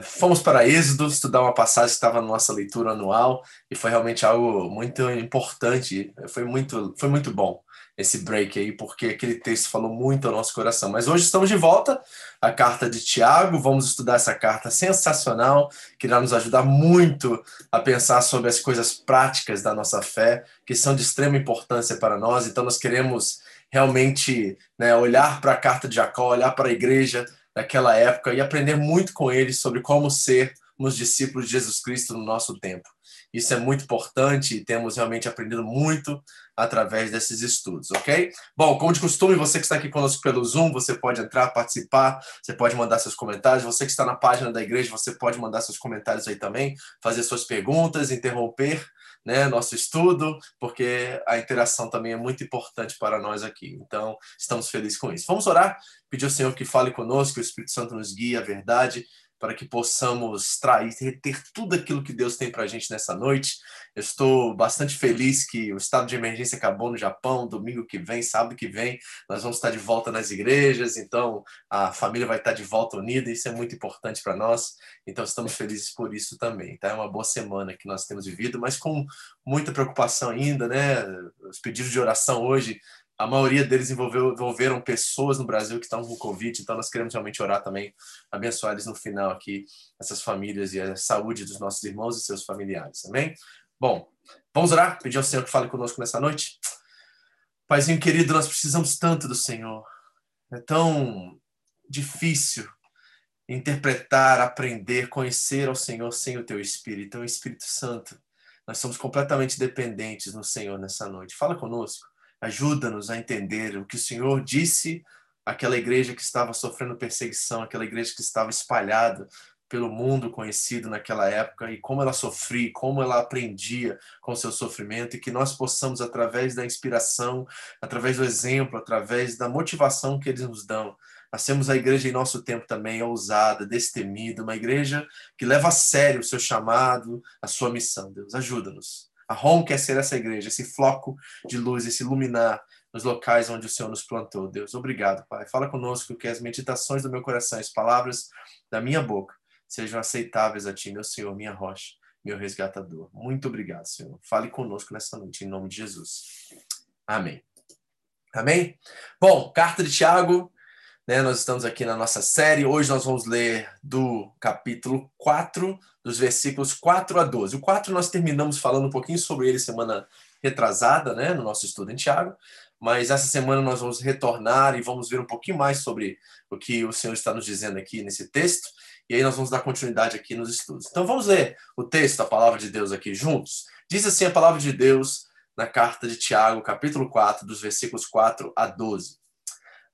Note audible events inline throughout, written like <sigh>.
Fomos para Êxodo estudar uma passagem que estava na nossa leitura anual e foi realmente algo muito importante, foi muito, foi muito bom esse break aí, porque aquele texto falou muito ao nosso coração. Mas hoje estamos de volta, a carta de Tiago, vamos estudar essa carta sensacional, que irá nos ajudar muito a pensar sobre as coisas práticas da nossa fé, que são de extrema importância para nós. Então, nós queremos realmente né, olhar para a carta de Jacó, olhar para a igreja daquela época e aprender muito com eles sobre como sermos discípulos de Jesus Cristo no nosso tempo. Isso é muito importante e temos realmente aprendido muito através desses estudos, ok? Bom, como de costume, você que está aqui conosco pelo Zoom, você pode entrar, participar, você pode mandar seus comentários. Você que está na página da igreja, você pode mandar seus comentários aí também, fazer suas perguntas, interromper né, nosso estudo, porque a interação também é muito importante para nós aqui. Então, estamos felizes com isso. Vamos orar, pedir ao Senhor que fale conosco, que o Espírito Santo nos guie a verdade para que possamos trair, reter tudo aquilo que Deus tem para a gente nessa noite. Eu estou bastante feliz que o estado de emergência acabou no Japão, domingo que vem, sábado que vem, nós vamos estar de volta nas igrejas, então a família vai estar de volta unida, isso é muito importante para nós, então estamos felizes por isso também. Tá? É uma boa semana que nós temos vivido, mas com muita preocupação ainda, né? Os pedidos de oração hoje a maioria deles envolveu, envolveram pessoas no Brasil que estão com Covid, então nós queremos realmente orar também, abençoar eles no final aqui, essas famílias e a saúde dos nossos irmãos e seus familiares, amém? Bom, vamos orar, pedir ao Senhor que fale conosco nessa noite. Paizinho querido, nós precisamos tanto do Senhor, é tão difícil interpretar, aprender, conhecer ao Senhor sem o teu Espírito, então Espírito Santo, nós somos completamente dependentes no Senhor nessa noite. Fala conosco Ajuda-nos a entender o que o Senhor disse àquela igreja que estava sofrendo perseguição, aquela igreja que estava espalhada pelo mundo conhecido naquela época e como ela sofria, como ela aprendia com seu sofrimento e que nós possamos através da inspiração, através do exemplo, através da motivação que eles nos dão, nós a igreja em nosso tempo também ousada, destemida, uma igreja que leva a sério o seu chamado, a sua missão. Deus, ajuda-nos a Home quer ser essa igreja, esse floco de luz, esse iluminar nos locais onde o Senhor nos plantou. Deus, obrigado, Pai. Fala conosco que as meditações do meu coração, as palavras da minha boca sejam aceitáveis a Ti, meu Senhor, minha rocha, meu resgatador. Muito obrigado, Senhor. Fale conosco nessa noite, em nome de Jesus. Amém. Amém? Bom, carta de Tiago, né? Nós estamos aqui na nossa série. Hoje nós vamos ler do capítulo 4, dos versículos 4 a 12. O 4 nós terminamos falando um pouquinho sobre ele semana retrasada, né? no nosso estudo em Tiago. Mas essa semana nós vamos retornar e vamos ver um pouquinho mais sobre o que o Senhor está nos dizendo aqui nesse texto. E aí nós vamos dar continuidade aqui nos estudos. Então vamos ler o texto, a palavra de Deus aqui juntos. Diz assim a palavra de Deus na carta de Tiago, capítulo 4, dos versículos 4 a 12.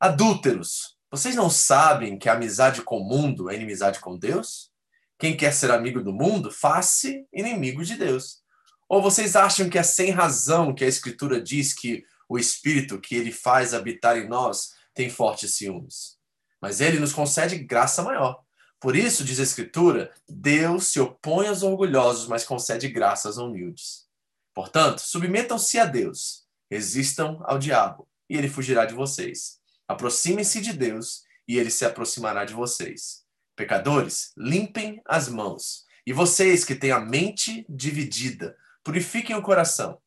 Adúlteros, vocês não sabem que a amizade com o mundo é inimizade com Deus? Quem quer ser amigo do mundo, faz-se inimigo de Deus. Ou vocês acham que é sem razão que a Escritura diz que o Espírito que ele faz habitar em nós tem fortes ciúmes? Mas ele nos concede graça maior. Por isso, diz a Escritura, Deus se opõe aos orgulhosos, mas concede graças aos humildes. Portanto, submetam-se a Deus, resistam ao diabo, e ele fugirá de vocês. Aproximem-se de Deus e ele se aproximará de vocês. Pecadores, limpem as mãos. E vocês que têm a mente dividida, purifiquem o coração.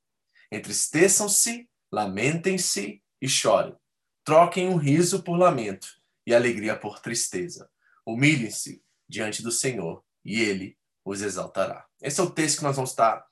Entristeçam-se, lamentem-se e chorem. Troquem um riso por lamento e alegria por tristeza. Humilhem-se diante do Senhor e ele os exaltará. Esse é o texto que nós vamos estar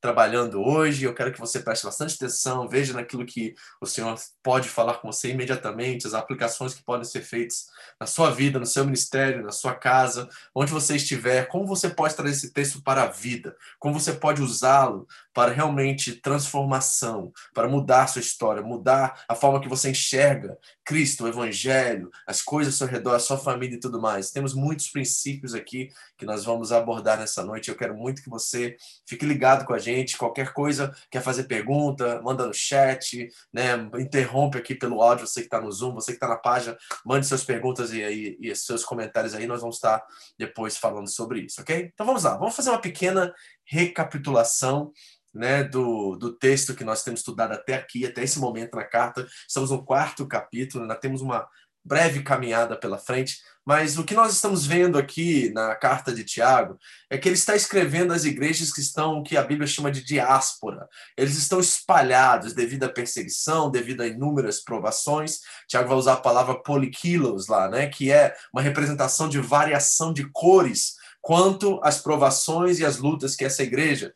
trabalhando hoje. Eu quero que você preste bastante atenção, veja naquilo que o Senhor pode falar com você imediatamente, as aplicações que podem ser feitas na sua vida, no seu ministério, na sua casa, onde você estiver, como você pode trazer esse texto para a vida, como você pode usá-lo para realmente transformação, para mudar sua história, mudar a forma que você enxerga Cristo, o Evangelho, as coisas ao redor, a sua família e tudo mais. Temos muitos princípios aqui que nós vamos abordar nessa noite. Eu quero muito que você fique ligado com a gente. Qualquer coisa, quer fazer pergunta, manda no chat, né? interrompe aqui pelo áudio, você que está no Zoom, você que está na página, mande suas perguntas e, e, e seus comentários aí. Nós vamos estar depois falando sobre isso, ok? Então vamos lá, vamos fazer uma pequena recapitulação né, do, do texto que nós temos estudado até aqui, até esse momento na carta. Estamos no quarto capítulo, ainda temos uma breve caminhada pela frente, mas o que nós estamos vendo aqui na carta de Tiago é que ele está escrevendo às igrejas que estão, que a Bíblia chama de diáspora. Eles estão espalhados devido à perseguição, devido a inúmeras provações. Tiago vai usar a palavra poliquilos lá, né, que é uma representação de variação de cores quanto às provações e às lutas que essa igreja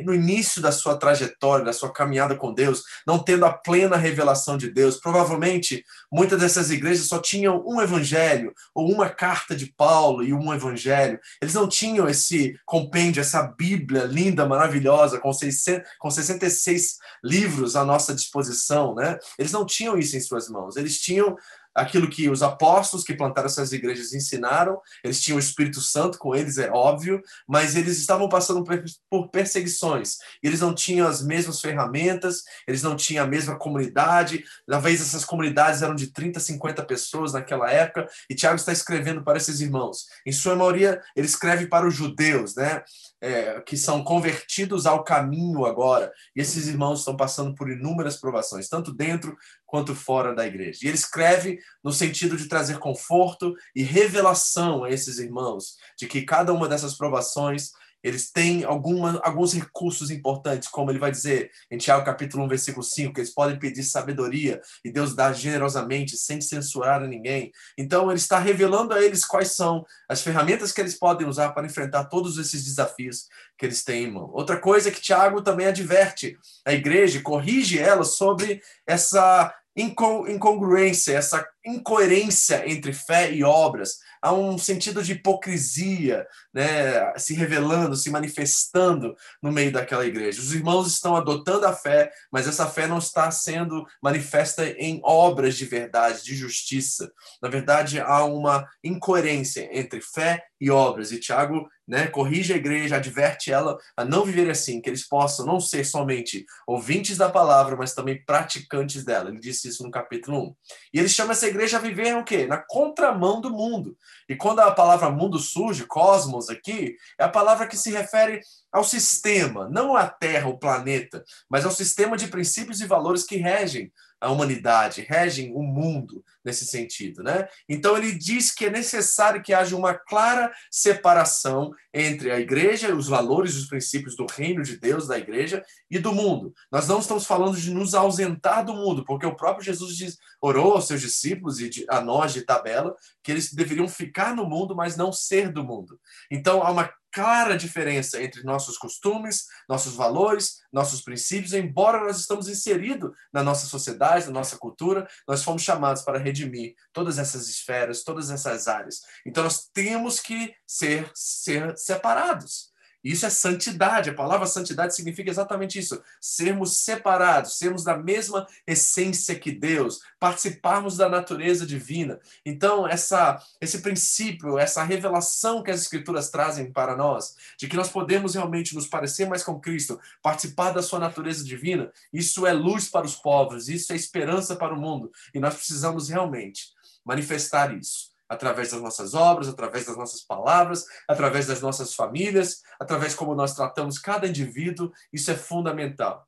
no início da sua trajetória, da sua caminhada com Deus, não tendo a plena revelação de Deus. Provavelmente, muitas dessas igrejas só tinham um evangelho, ou uma carta de Paulo e um evangelho. Eles não tinham esse compêndio, essa Bíblia linda, maravilhosa, com, 600, com 66 livros à nossa disposição, né? Eles não tinham isso em suas mãos. Eles tinham aquilo que os apóstolos que plantaram essas igrejas ensinaram, eles tinham o Espírito Santo com eles, é óbvio, mas eles estavam passando por perseguições. Eles não tinham as mesmas ferramentas, eles não tinham a mesma comunidade. Talvez essas comunidades eram de 30, 50 pessoas naquela época, e Tiago está escrevendo para esses irmãos. Em sua maioria, ele escreve para os judeus, né? É, que são convertidos ao caminho agora. E esses irmãos estão passando por inúmeras provações, tanto dentro quanto fora da igreja. E ele escreve no sentido de trazer conforto e revelação a esses irmãos de que cada uma dessas provações eles têm alguma, alguns recursos importantes, como ele vai dizer em Tiago capítulo 1, versículo 5, que eles podem pedir sabedoria e Deus dá generosamente, sem censurar a ninguém. Então, ele está revelando a eles quais são as ferramentas que eles podem usar para enfrentar todos esses desafios que eles têm em mão. Outra coisa é que Tiago também adverte a igreja, corrige ela sobre essa incongruência, essa incoerência entre fé e obras. Há um sentido de hipocrisia, né, se revelando, se manifestando no meio daquela igreja. Os irmãos estão adotando a fé, mas essa fé não está sendo manifesta em obras de verdade, de justiça. Na verdade, há uma incoerência entre fé e obras. E Tiago né, corrige a igreja, adverte ela a não viver assim, que eles possam não ser somente ouvintes da palavra, mas também praticantes dela. Ele disse isso no capítulo 1. E ele chama essa igreja viver o quê? Na contramão do mundo. E quando a palavra mundo surge, cosmos aqui, é a palavra que se refere ao sistema, não à Terra, o planeta, mas ao sistema de princípios e valores que regem a humanidade, regem o mundo nesse sentido, né? Então ele diz que é necessário que haja uma clara separação entre a igreja, os valores, os princípios do reino de Deus, da igreja e do mundo. Nós não estamos falando de nos ausentar do mundo, porque o próprio Jesus diz, orou aos seus discípulos e a nós de tabela que eles deveriam ficar no mundo, mas não ser do mundo. Então há uma clara diferença entre nossos costumes, nossos valores, nossos princípios, embora nós estamos inseridos na nossa sociedade, na nossa cultura, nós fomos chamados para redimir todas essas esferas, todas essas áreas. Então nós temos que ser, ser separados. Isso é santidade. A palavra santidade significa exatamente isso: sermos separados, sermos da mesma essência que Deus, participarmos da natureza divina. Então, essa, esse princípio, essa revelação que as Escrituras trazem para nós, de que nós podemos realmente nos parecer mais com Cristo, participar da sua natureza divina, isso é luz para os povos, isso é esperança para o mundo. E nós precisamos realmente manifestar isso através das nossas obras, através das nossas palavras, através das nossas famílias, através como nós tratamos cada indivíduo, isso é fundamental.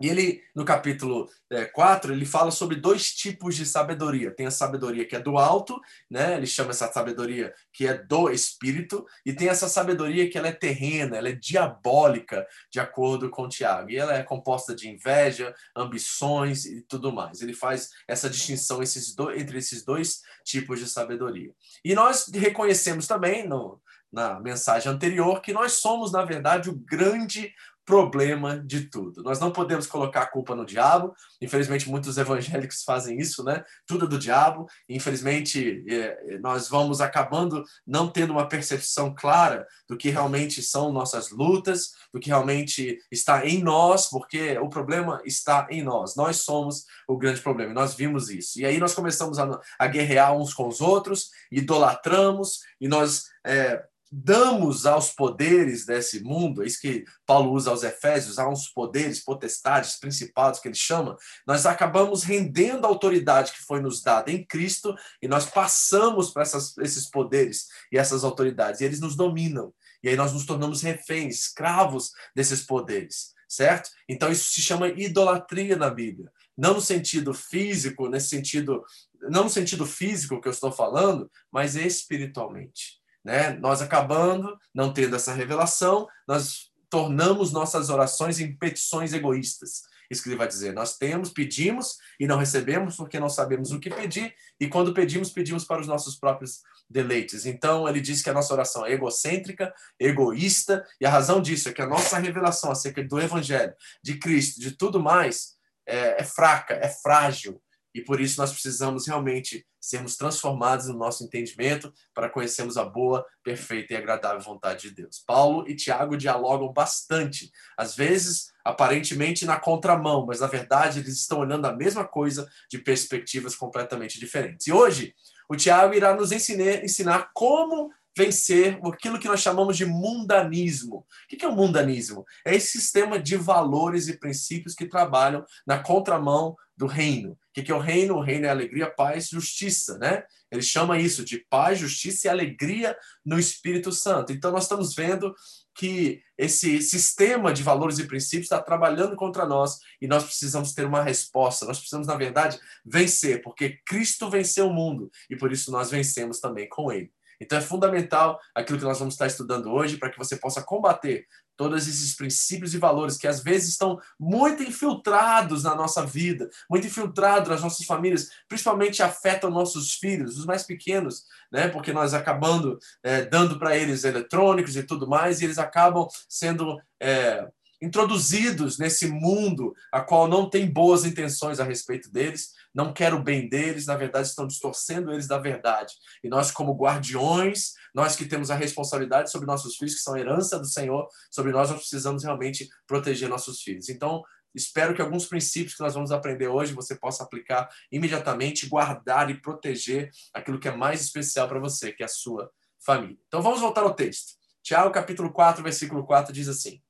E ele, no capítulo é, 4, ele fala sobre dois tipos de sabedoria. Tem a sabedoria que é do alto, né? ele chama essa sabedoria que é do espírito, e tem essa sabedoria que ela é terrena, ela é diabólica, de acordo com Tiago. E ela é composta de inveja, ambições e tudo mais. Ele faz essa distinção esses do, entre esses dois tipos de sabedoria. E nós reconhecemos também no, na mensagem anterior que nós somos, na verdade, o grande problema de tudo. Nós não podemos colocar a culpa no diabo. Infelizmente, muitos evangélicos fazem isso, né? Tudo é do diabo. Infelizmente, é, é, nós vamos acabando não tendo uma percepção clara do que realmente são nossas lutas, do que realmente está em nós, porque o problema está em nós. Nós somos o grande problema. Nós vimos isso. E aí nós começamos a, guerrear uns com os outros, idolatramos e nós é, damos aos poderes desse mundo, é isso que Paulo usa aos Efésios, há uns poderes, potestades, principados que ele chama, nós acabamos rendendo a autoridade que foi nos dada em Cristo e nós passamos para esses poderes e essas autoridades, e eles nos dominam. E aí nós nos tornamos reféns, escravos desses poderes, certo? Então isso se chama idolatria na Bíblia não no sentido físico, nesse sentido não no sentido físico que eu estou falando, mas espiritualmente. Né? Nós acabando não tendo essa revelação, nós tornamos nossas orações em petições egoístas. Isso que ele vai dizer. Nós temos, pedimos e não recebemos porque não sabemos o que pedir, e quando pedimos, pedimos para os nossos próprios deleites. Então, ele diz que a nossa oração é egocêntrica, egoísta, e a razão disso é que a nossa revelação acerca do Evangelho, de Cristo, de tudo mais, é, é fraca, é frágil. E por isso nós precisamos realmente sermos transformados no nosso entendimento para conhecermos a boa, perfeita e agradável vontade de Deus. Paulo e Tiago dialogam bastante, às vezes aparentemente na contramão, mas na verdade eles estão olhando a mesma coisa de perspectivas completamente diferentes. E hoje o Tiago irá nos ensinar, ensinar como vencer aquilo que nós chamamos de mundanismo. O que é o mundanismo? É esse sistema de valores e princípios que trabalham na contramão do reino. O que é o reino? O reino é alegria, paz, justiça, né? Ele chama isso de paz, justiça e alegria no Espírito Santo. Então nós estamos vendo que esse sistema de valores e princípios está trabalhando contra nós e nós precisamos ter uma resposta. Nós precisamos, na verdade, vencer, porque Cristo venceu o mundo e por isso nós vencemos também com ele. Então é fundamental aquilo que nós vamos estar estudando hoje para que você possa combater todos esses princípios e valores que às vezes estão muito infiltrados na nossa vida, muito infiltrados nas nossas famílias, principalmente afetam nossos filhos, os mais pequenos, né? Porque nós acabando é, dando para eles eletrônicos e tudo mais, e eles acabam sendo é, introduzidos nesse mundo a qual não tem boas intenções a respeito deles, não quer o bem deles, na verdade estão distorcendo eles da verdade. E nós como guardiões, nós que temos a responsabilidade sobre nossos filhos, que são herança do Senhor, sobre nós nós precisamos realmente proteger nossos filhos. Então, espero que alguns princípios que nós vamos aprender hoje você possa aplicar imediatamente, guardar e proteger aquilo que é mais especial para você, que é a sua família. Então vamos voltar ao texto. Tiago capítulo 4, versículo 4 diz assim: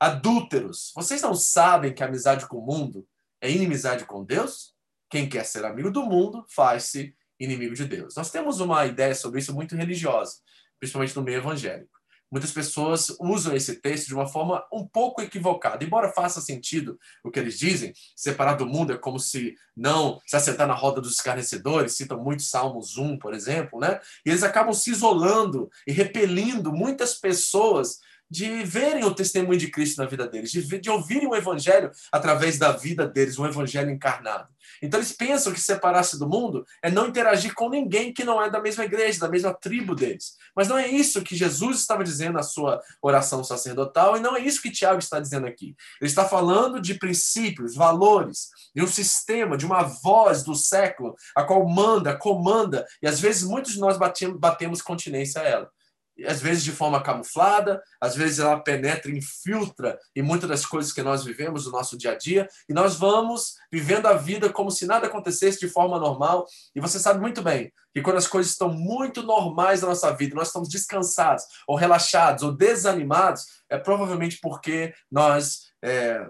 Adúlteros, vocês não sabem que amizade com o mundo é inimizade com Deus? Quem quer ser amigo do mundo faz-se inimigo de Deus. Nós temos uma ideia sobre isso muito religiosa, principalmente no meio evangélico. Muitas pessoas usam esse texto de uma forma um pouco equivocada. Embora faça sentido o que eles dizem, separar do mundo é como se não se acertar na roda dos escarnecedores, citam muito Salmos 1, por exemplo, né? E eles acabam se isolando e repelindo muitas pessoas de verem o testemunho de Cristo na vida deles, de, de ouvirem o evangelho através da vida deles, um evangelho encarnado. Então eles pensam que separar-se do mundo é não interagir com ninguém que não é da mesma igreja, da mesma tribo deles. Mas não é isso que Jesus estava dizendo na sua oração sacerdotal e não é isso que Tiago está dizendo aqui. Ele está falando de princípios, valores, de um sistema, de uma voz do século, a qual manda, comanda, e às vezes muitos de nós batemos, batemos continência a ela às vezes de forma camuflada, às vezes ela penetra, infiltra em muitas das coisas que nós vivemos no nosso dia a dia, e nós vamos vivendo a vida como se nada acontecesse de forma normal. E você sabe muito bem que quando as coisas estão muito normais na nossa vida, nós estamos descansados, ou relaxados, ou desanimados, é provavelmente porque nós é,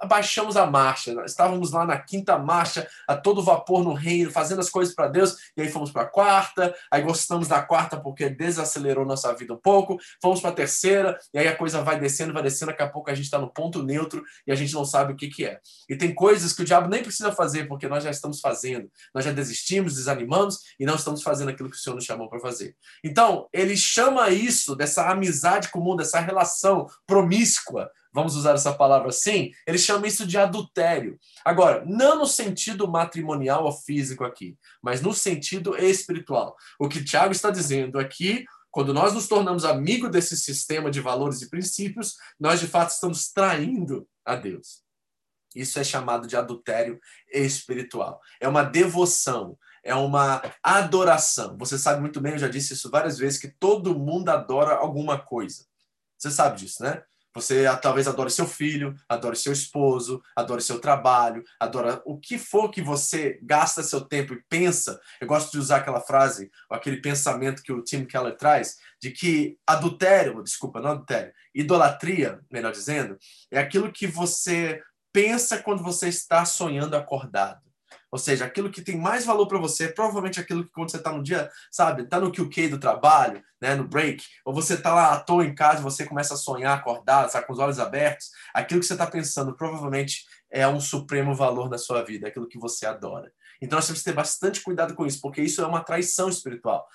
abaixamos a marcha. Estávamos lá na quinta marcha, a todo vapor no reino, fazendo as coisas para Deus, e aí fomos para a quarta, aí gostamos da quarta porque desacelerou nossa vida um pouco, fomos para a terceira, e aí a coisa vai descendo, vai descendo, daqui a pouco a gente está no ponto neutro e a gente não sabe o que, que é. E tem coisas que o diabo nem precisa fazer, porque nós já estamos fazendo. Nós já desistimos, desanimamos e não estamos fazendo aquilo que o Senhor nos chamou para fazer. Então, ele chama isso, dessa amizade comum, dessa relação promíscua, vamos usar essa palavra assim, ele chama isso de adultério. Agora, não no sentido matrimonial ou físico aqui, mas no sentido espiritual. O que Tiago está dizendo aqui, quando nós nos tornamos amigos desse sistema de valores e princípios, nós de fato estamos traindo a Deus. Isso é chamado de adultério espiritual. É uma devoção, é uma adoração. Você sabe muito bem, eu já disse isso várias vezes, que todo mundo adora alguma coisa. Você sabe disso, né? Você talvez adore seu filho, adore seu esposo, adore seu trabalho, adora o que for que você gasta seu tempo e pensa. Eu gosto de usar aquela frase, aquele pensamento que o Tim Keller traz, de que adultério, desculpa, não adultério, idolatria, melhor dizendo, é aquilo que você pensa quando você está sonhando acordado. Ou seja, aquilo que tem mais valor para você provavelmente aquilo que quando você está no dia, sabe, está no QK do trabalho, né, no break, ou você está lá à toa em casa, você começa a sonhar, acordar, sabe, com os olhos abertos, aquilo que você está pensando provavelmente é um supremo valor na sua vida, aquilo que você adora. Então nós temos que ter bastante cuidado com isso, porque isso é uma traição espiritual,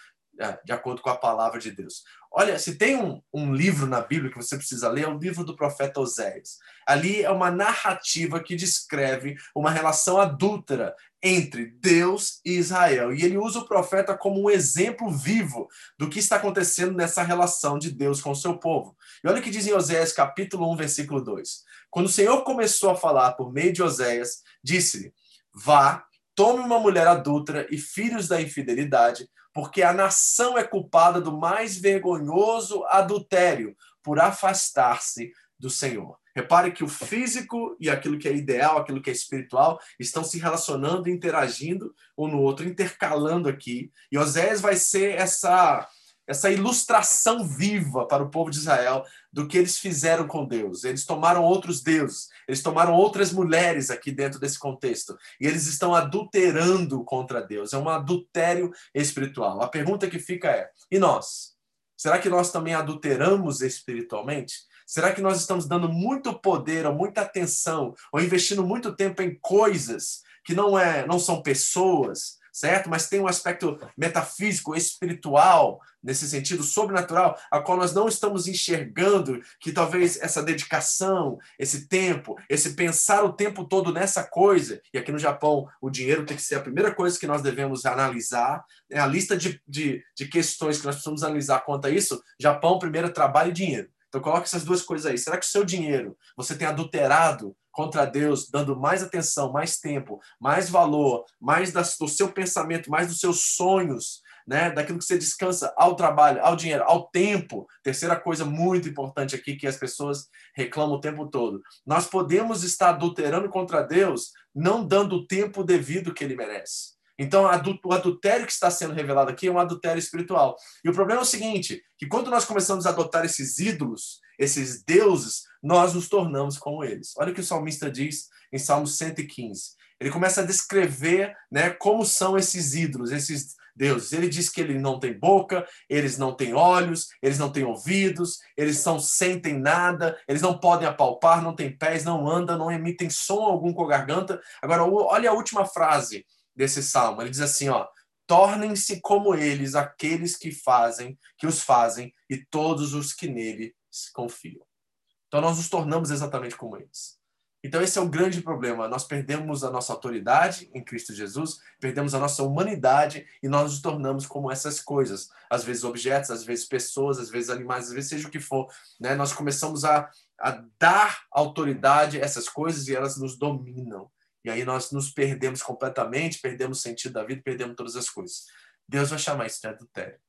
de acordo com a palavra de Deus. Olha, se tem um, um livro na Bíblia que você precisa ler, é o livro do profeta Oséias. Ali é uma narrativa que descreve uma relação adúltera entre Deus e Israel. E ele usa o profeta como um exemplo vivo do que está acontecendo nessa relação de Deus com o seu povo. E olha o que diz em Oséias capítulo 1, versículo 2. Quando o Senhor começou a falar por meio de Oséias, disse-lhe: Vá, tome uma mulher adúltera e filhos da infidelidade, porque a nação é culpada do mais vergonhoso adultério por afastar-se do Senhor. Repare que o físico e aquilo que é ideal, aquilo que é espiritual, estão se relacionando, interagindo um no outro, intercalando aqui. E Oséias vai ser essa essa ilustração viva para o povo de Israel do que eles fizeram com Deus. Eles tomaram outros deuses, eles tomaram outras mulheres aqui dentro desse contexto, e eles estão adulterando contra Deus. É um adultério espiritual. A pergunta que fica é: e nós? Será que nós também adulteramos espiritualmente? Será que nós estamos dando muito poder ou muita atenção ou investindo muito tempo em coisas que não é, não são pessoas, certo? Mas tem um aspecto metafísico, espiritual, nesse sentido sobrenatural, a qual nós não estamos enxergando que talvez essa dedicação, esse tempo, esse pensar o tempo todo nessa coisa, e aqui no Japão o dinheiro tem que ser a primeira coisa que nós devemos analisar, é a lista de, de, de questões que nós precisamos analisar quanto a isso, Japão, primeiro, trabalho e dinheiro. Então coloque essas duas coisas aí. Será que o seu dinheiro você tem adulterado contra Deus, dando mais atenção, mais tempo, mais valor, mais do seu pensamento, mais dos seus sonhos, né, daquilo que você descansa ao trabalho, ao dinheiro, ao tempo. Terceira coisa muito importante aqui que as pessoas reclamam o tempo todo. Nós podemos estar adulterando contra Deus, não dando o tempo devido que ele merece. Então, o adultério que está sendo revelado aqui é um adultério espiritual. E o problema é o seguinte: que quando nós começamos a adotar esses ídolos, esses deuses, nós nos tornamos como eles. Olha o que o salmista diz em Salmo 115. Ele começa a descrever né, como são esses ídolos, esses deuses. Ele diz que ele não tem boca, eles não têm olhos, eles não têm ouvidos, eles não sentem nada, eles não podem apalpar, não têm pés, não andam, não emitem som algum com a garganta. Agora, olha a última frase desse salmo. Ele diz assim, ó: tornem-se como eles aqueles que fazem, que os fazem, e todos os que nele confiam. Então nós nos tornamos exatamente como eles. Então esse é o grande problema. Nós perdemos a nossa autoridade em Cristo Jesus, perdemos a nossa humanidade e nós nos tornamos como essas coisas. Às vezes objetos, às vezes pessoas, às vezes animais, às vezes seja o que for. Né? Nós começamos a, a dar autoridade a essas coisas e elas nos dominam. E aí nós nos perdemos completamente, perdemos o sentido da vida, perdemos todas as coisas. Deus vai chamar isso de adultério.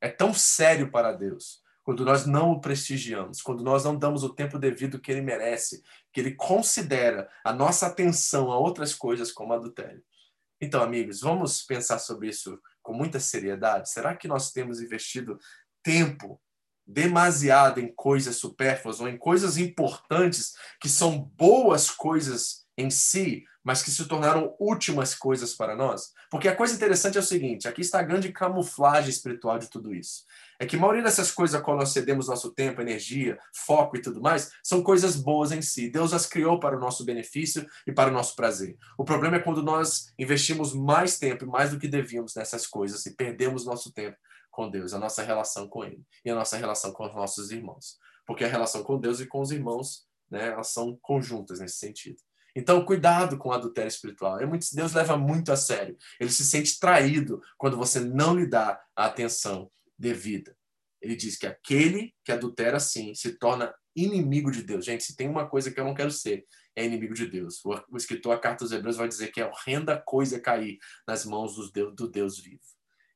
É tão sério para Deus quando nós não o prestigiamos, quando nós não damos o tempo devido que ele merece, que ele considera a nossa atenção a outras coisas como adultério. Então, amigos, vamos pensar sobre isso com muita seriedade. Será que nós temos investido tempo demasiado em coisas supérfluas ou em coisas importantes que são boas coisas em si, mas que se tornaram últimas coisas para nós. Porque a coisa interessante é o seguinte: aqui está a grande camuflagem espiritual de tudo isso. É que a maioria dessas coisas a qual nós cedemos nosso tempo, energia, foco e tudo mais, são coisas boas em si. Deus as criou para o nosso benefício e para o nosso prazer. O problema é quando nós investimos mais tempo, mais do que devíamos nessas coisas e perdemos nosso tempo com Deus, a nossa relação com Ele e a nossa relação com os nossos irmãos. Porque a relação com Deus e com os irmãos, né, elas são conjuntas nesse sentido. Então, cuidado com o adultério espiritual. É Deus leva muito a sério. Ele se sente traído quando você não lhe dá a atenção devida. Ele diz que aquele que adultera assim se torna inimigo de Deus. Gente, se tem uma coisa que eu não quero ser, é inimigo de Deus. O, escritor, a carta dos Hebreus, vai dizer que é horrenda coisa cair nas mãos do Deus, do Deus vivo.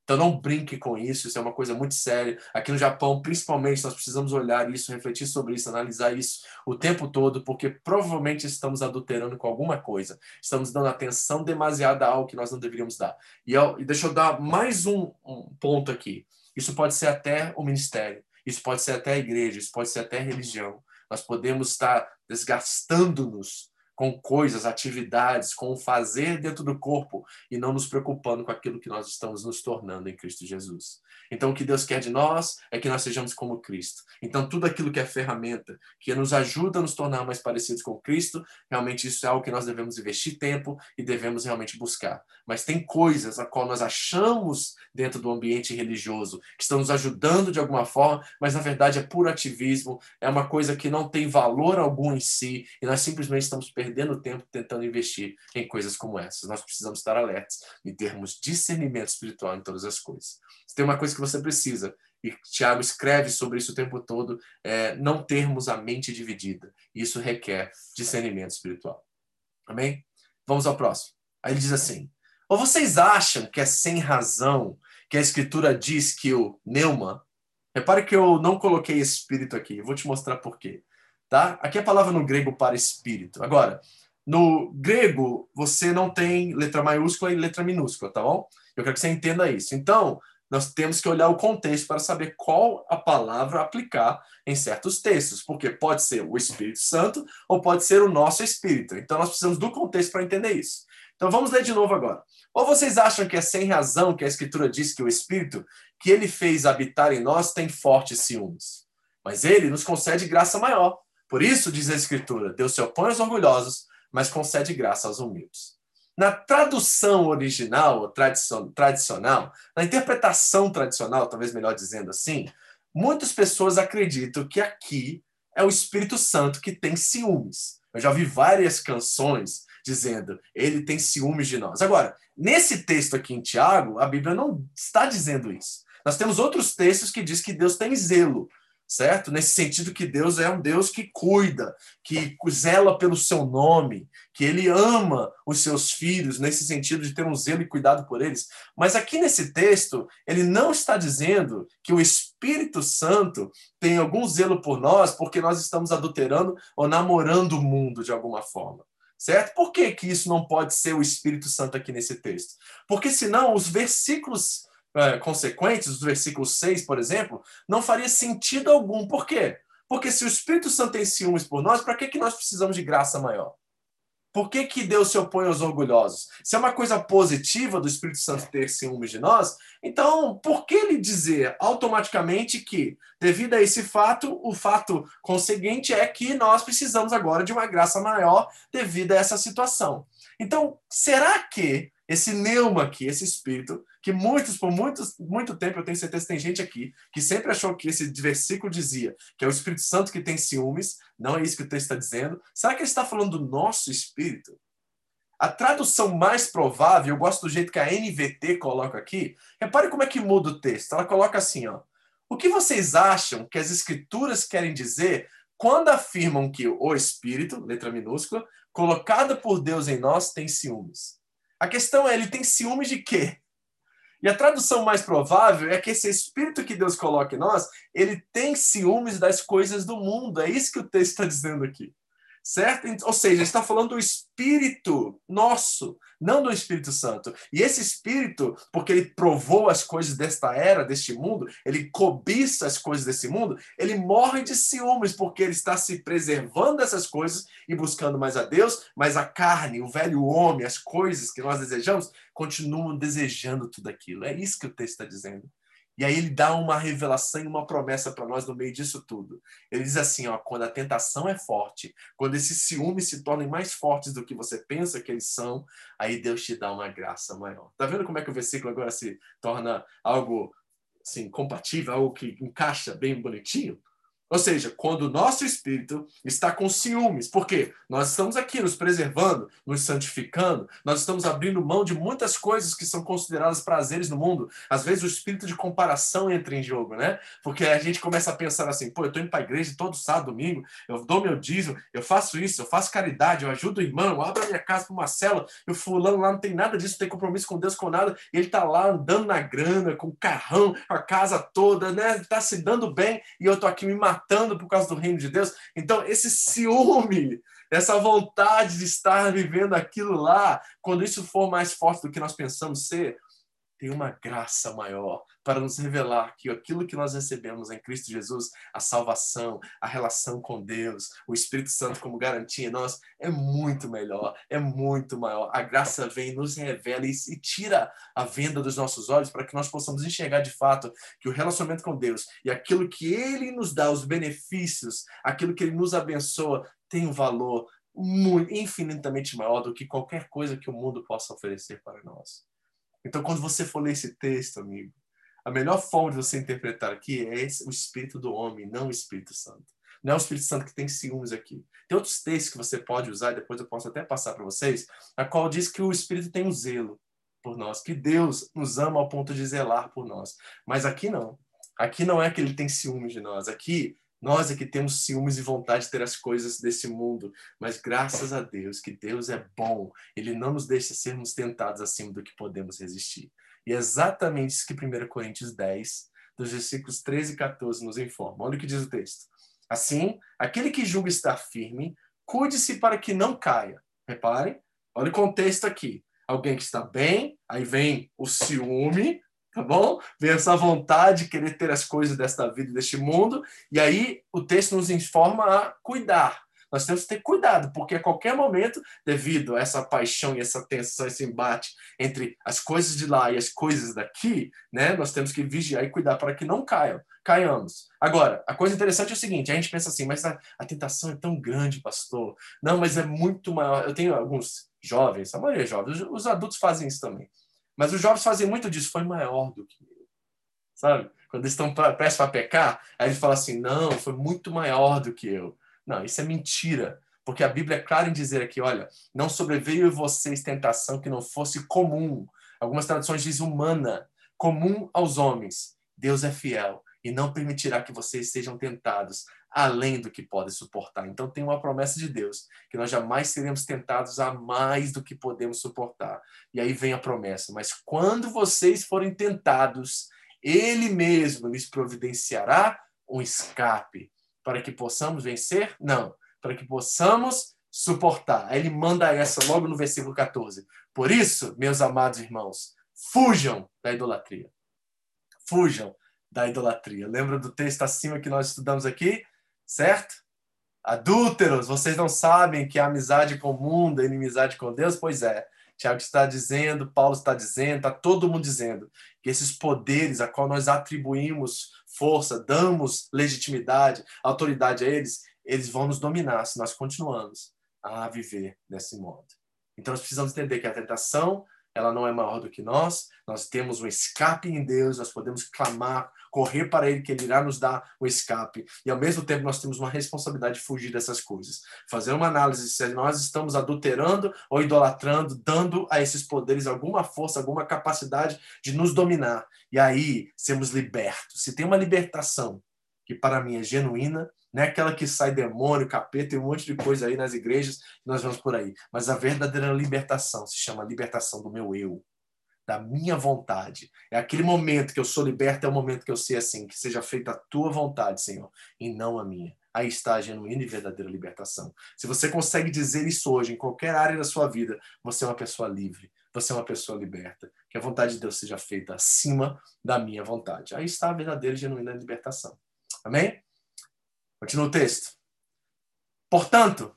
Então não brinque com isso, isso é uma coisa muito séria. Aqui no Japão, principalmente, nós precisamos olhar isso, refletir sobre isso, analisar isso o tempo todo, porque provavelmente estamos adulterando com alguma coisa. Estamos dando atenção demasiada a algo que nós não deveríamos dar. E, eu, deixa eu dar mais um, um ponto aqui. Isso pode ser até o ministério, isso pode ser até a igreja, isso pode ser até a religião. Nós podemos estar desgastando-nos com coisas, atividades, com o fazer dentro do corpo e não nos preocupando com aquilo que nós estamos nos tornando em Cristo Jesus. Então, o que Deus quer de nós é que nós sejamos como Cristo. Então, tudo aquilo que é ferramenta, que nos ajuda a nos tornar mais parecidos com Cristo, realmente isso é algo que nós devemos investir tempo e devemos realmente buscar. Mas tem coisas a qual nós achamos dentro do ambiente religioso que estão nos ajudando de alguma forma, mas na verdade é puro ativismo, é uma coisa que não tem valor algum em si e nós simplesmente estamos perdendo tempo tentando investir em coisas como essas. Nós precisamos estar alertas e termos discernimento espiritual em todas as coisas. Se tem uma coisa que você precisa, e Tiago escreve sobre isso o tempo todo, é não termos a mente dividida. Isso requer discernimento espiritual. Amém? Vamos ao próximo. Aí ele diz assim: Ou vocês acham que é sem razão que a Escritura diz que o neuma. Repare que eu não coloquei espírito aqui, vou te mostrar por quê. Tá? Aqui a palavra no grego para espírito. Agora, no grego, você não tem letra maiúscula e letra minúscula, tá bom? Eu quero que você entenda isso. Então, nós temos que olhar o contexto para saber qual a palavra aplicar em certos textos, porque pode ser o Espírito Santo ou pode ser o nosso espírito. Então nós precisamos do contexto para entender isso. Então vamos ler de novo agora. Ou vocês acham que é sem razão que a Escritura diz que o Espírito que ele fez habitar em nós tem fortes ciúmes? Mas ele nos concede graça maior. Por isso, diz a Escritura, Deus se opõe aos orgulhosos, mas concede graça aos humildes. Na tradução original, tradicional, na interpretação tradicional, talvez melhor dizendo assim, muitas pessoas acreditam que aqui é o Espírito Santo que tem ciúmes. Eu já ouvi várias canções dizendo, ele tem ciúmes de nós. Agora, nesse texto aqui em Tiago, a Bíblia não está dizendo isso. Nós temos outros textos que diz que Deus tem zelo certo? Nesse sentido que Deus é um Deus que cuida, que zela pelo seu nome, que ele ama os seus filhos, nesse sentido de ter um zelo e cuidado por eles. Mas aqui nesse texto, ele não está dizendo que o Espírito Santo tem algum zelo por nós porque nós estamos adulterando ou namorando o mundo de alguma forma. Certo? Por que, que isso não pode ser o Espírito Santo aqui nesse texto? Porque senão os versículos é, consequentes, do versículo 6, por exemplo, não faria sentido algum. Por quê? Porque se o Espírito Santo tem ciúmes por nós, para que, que nós precisamos de graça maior? Por que, que Deus se opõe aos orgulhosos? Se é uma coisa positiva do Espírito Santo ter ciúmes de nós, então por que ele dizer automaticamente que, devido a esse fato, o fato conseguinte é que nós precisamos agora de uma graça maior devido a essa situação? Então, será que esse neuma aqui, esse espírito, que muitos, por muitos, muito tempo, eu tenho certeza tem gente aqui que sempre achou que esse versículo dizia que é o Espírito Santo que tem ciúmes, não é isso que o texto está dizendo. Será que ele está falando do nosso espírito? A tradução mais provável, eu gosto do jeito que a NVT coloca aqui, repare como é que muda o texto. Ela coloca assim, ó. O que vocês acham que as escrituras querem dizer quando afirmam que o Espírito, letra minúscula, colocado por Deus em nós, tem ciúmes? A questão é, ele tem ciúmes de quê? E a tradução mais provável é que esse espírito que Deus coloca em nós, ele tem ciúmes das coisas do mundo. É isso que o texto está dizendo aqui certo? Ou seja, está falando do Espírito nosso, não do Espírito Santo. E esse Espírito, porque ele provou as coisas desta era, deste mundo, ele cobiça as coisas desse mundo, ele morre de ciúmes, porque ele está se preservando dessas coisas e buscando mais a Deus, mas a carne, o velho homem, as coisas que nós desejamos, continuam desejando tudo aquilo. É isso que o texto está dizendo. E aí ele dá uma revelação e uma promessa para nós no meio disso tudo. Ele diz assim, ó, quando a tentação é forte, quando esses ciúmes se tornem mais fortes do que você pensa que eles são, aí Deus te dá uma graça maior. Tá vendo como é que o versículo agora se torna algo assim compatível, algo que encaixa bem bonitinho? Ou seja, quando o nosso espírito está com ciúmes, porque nós estamos aqui nos preservando, nos santificando, nós estamos abrindo mão de muitas coisas que são consideradas prazeres no mundo. Às vezes o espírito de comparação entra em jogo, né? Porque a gente começa a pensar assim: pô, eu estou indo para a igreja todo sábado, domingo, eu dou meu dízimo, eu faço isso, eu faço caridade, eu ajudo o irmão, eu abro a minha casa para uma cela, e o fulano lá não tem nada disso, não tem compromisso com Deus, com nada, ele está lá andando na grana, com o carrão, a casa toda, né? Está se dando bem, e eu estou aqui me matando matando por causa do reino de Deus. Então, esse ciúme, essa vontade de estar vivendo aquilo lá, quando isso for mais forte do que nós pensamos ser, tem uma graça maior para nos revelar que aquilo que nós recebemos em Cristo Jesus, a salvação, a relação com Deus, o Espírito Santo como garantia em nós, é muito melhor, é muito maior. A graça vem, nos revela e, tira a venda dos nossos olhos para que nós possamos enxergar de fato que o relacionamento com Deus e aquilo que Ele nos dá, os benefícios, aquilo que Ele nos abençoa, tem um valor muito, infinitamente maior do que qualquer coisa que o mundo possa oferecer para nós. Então, quando você for ler esse texto, amigo, a melhor forma de você interpretar aqui é esse, o Espírito do homem, não o Espírito Santo. Não é o Espírito Santo que tem ciúmes aqui. Tem outros textos que você pode usar, depois eu posso até passar para vocês, a qual diz que o Espírito tem um zelo por nós, que Deus nos ama ao ponto de zelar por nós. Mas aqui não. Aqui não é que ele tem ciúmes de nós. Aqui nós é que temos ciúmes e vontade de ter as coisas desse mundo, mas graças a Deus que Deus é bom, Ele não nos deixa sermos tentados acima do que podemos resistir. E é exatamente isso que 1 Coríntios 10, dos versículos 13 e 14, nos informa. Olha o que diz o texto. Assim, aquele que julga estar firme, cuide-se para que não caia. Reparem, olha o contexto aqui. Alguém que está bem, aí vem o ciúme, tá bom? Vem essa vontade de querer ter as coisas desta vida, deste mundo, e aí o texto nos informa a cuidar. Nós temos que ter cuidado, porque a qualquer momento, devido a essa paixão e essa tensão, esse embate entre as coisas de lá e as coisas daqui, né, nós temos que vigiar e cuidar para que não caiam, caiamos. Agora, a coisa interessante é o seguinte: a gente pensa assim, mas a, a tentação é tão grande, pastor. Não, mas é muito maior. Eu tenho alguns jovens, a maioria é jovens, os, os adultos fazem isso também mas os jovens fazem muito disso, foi maior do que eu. Sabe? Quando eles estão prestes para pecar, aí eles falam assim: não, foi muito maior do que eu. Não, isso é mentira. Porque a Bíblia é clara em dizer aqui: olha, não sobreveio a vocês tentação que não fosse comum. Algumas traduções dizem humana, comum aos homens. Deus é fiel e não permitirá que vocês sejam tentados além do que podem suportar. Então tem uma promessa de Deus, que nós jamais seremos tentados a mais do que podemos suportar. E aí vem a promessa, mas quando vocês forem tentados, ele mesmo lhes providenciará um escape para que possamos vencer? Não, para que possamos suportar. Aí ele manda essa logo no versículo 14. Por isso, meus amados irmãos, fujam da idolatria. Fujam da idolatria. Lembra do texto acima que nós estudamos aqui? Certo? Adúlteros, vocês não sabem que a amizade com o mundo é inimizade com Deus? Pois é. Tiago está dizendo, Paulo está dizendo, está todo mundo dizendo que esses poderes a qual nós atribuímos força, damos legitimidade, autoridade a eles, eles vão nos dominar se nós continuamos a viver desse modo. Então nós precisamos entender que a tentação ela não é maior do que nós, nós temos um escape em Deus, nós podemos clamar, correr para Ele, que Ele irá nos dar o escape. E ao mesmo tempo nós temos uma responsabilidade de fugir dessas coisas. Fazer uma análise se nós estamos adulterando ou idolatrando, dando a esses poderes alguma força, alguma capacidade de nos dominar. E aí sermos libertos. Se tem uma libertação que para mim é genuína, não é aquela que sai demônio, capeta e um monte de coisa aí nas igrejas, nós vamos por aí. Mas a verdadeira libertação se chama libertação do meu eu, da minha vontade. É aquele momento que eu sou liberto, é o momento que eu sei assim, que seja feita a tua vontade, Senhor, e não a minha. Aí está a genuína e verdadeira libertação. Se você consegue dizer isso hoje, em qualquer área da sua vida, você é uma pessoa livre, você é uma pessoa liberta. Que a vontade de Deus seja feita acima da minha vontade. Aí está a verdadeira e genuína libertação. Amém? Continua o texto. Portanto,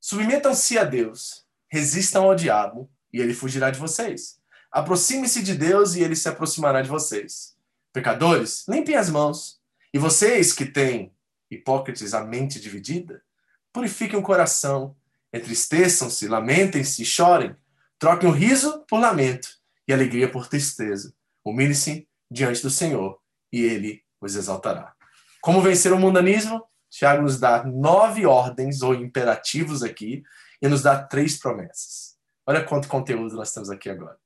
submetam-se a Deus, resistam ao diabo e ele fugirá de vocês. Aproxime-se de Deus e ele se aproximará de vocês. Pecadores, limpem as mãos. E vocês que têm, hipócritas, a mente dividida, purifiquem o coração, entristeçam-se, lamentem-se e chorem. Troquem o riso por lamento e alegria por tristeza. Humilhem-se diante do Senhor e ele os exaltará. Como vencer o mundanismo? Tiago nos dá nove ordens ou imperativos aqui e nos dá três promessas. Olha quanto conteúdo nós temos aqui agora.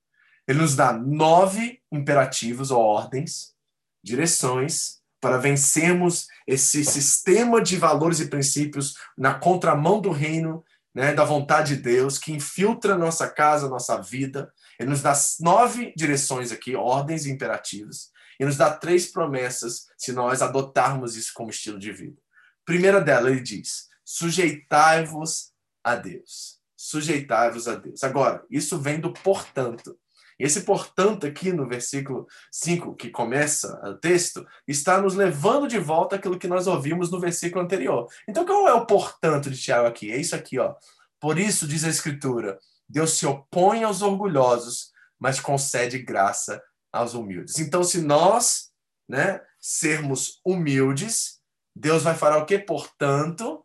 Ele nos dá nove imperativos ou ordens, direções, para vencermos esse sistema de valores e princípios na contramão do reino, né, da vontade de Deus, que infiltra nossa casa, nossa vida. Ele nos dá nove direções aqui, ordens e imperativos, e nos dá três promessas se nós adotarmos isso como estilo de vida. Primeira dela, ele diz: sujeitai-vos a Deus. Sujeitai-vos a Deus. Agora, isso vem do portanto. Esse portanto aqui no versículo 5, que começa o texto, está nos levando de volta aquilo que nós ouvimos no versículo anterior. Então qual é o portanto de Tiago aqui? É isso aqui, ó. Por isso diz a escritura: Deus se opõe aos orgulhosos, mas concede graça aos humildes. Então se nós, né, sermos humildes, Deus vai fará o quê? Portanto,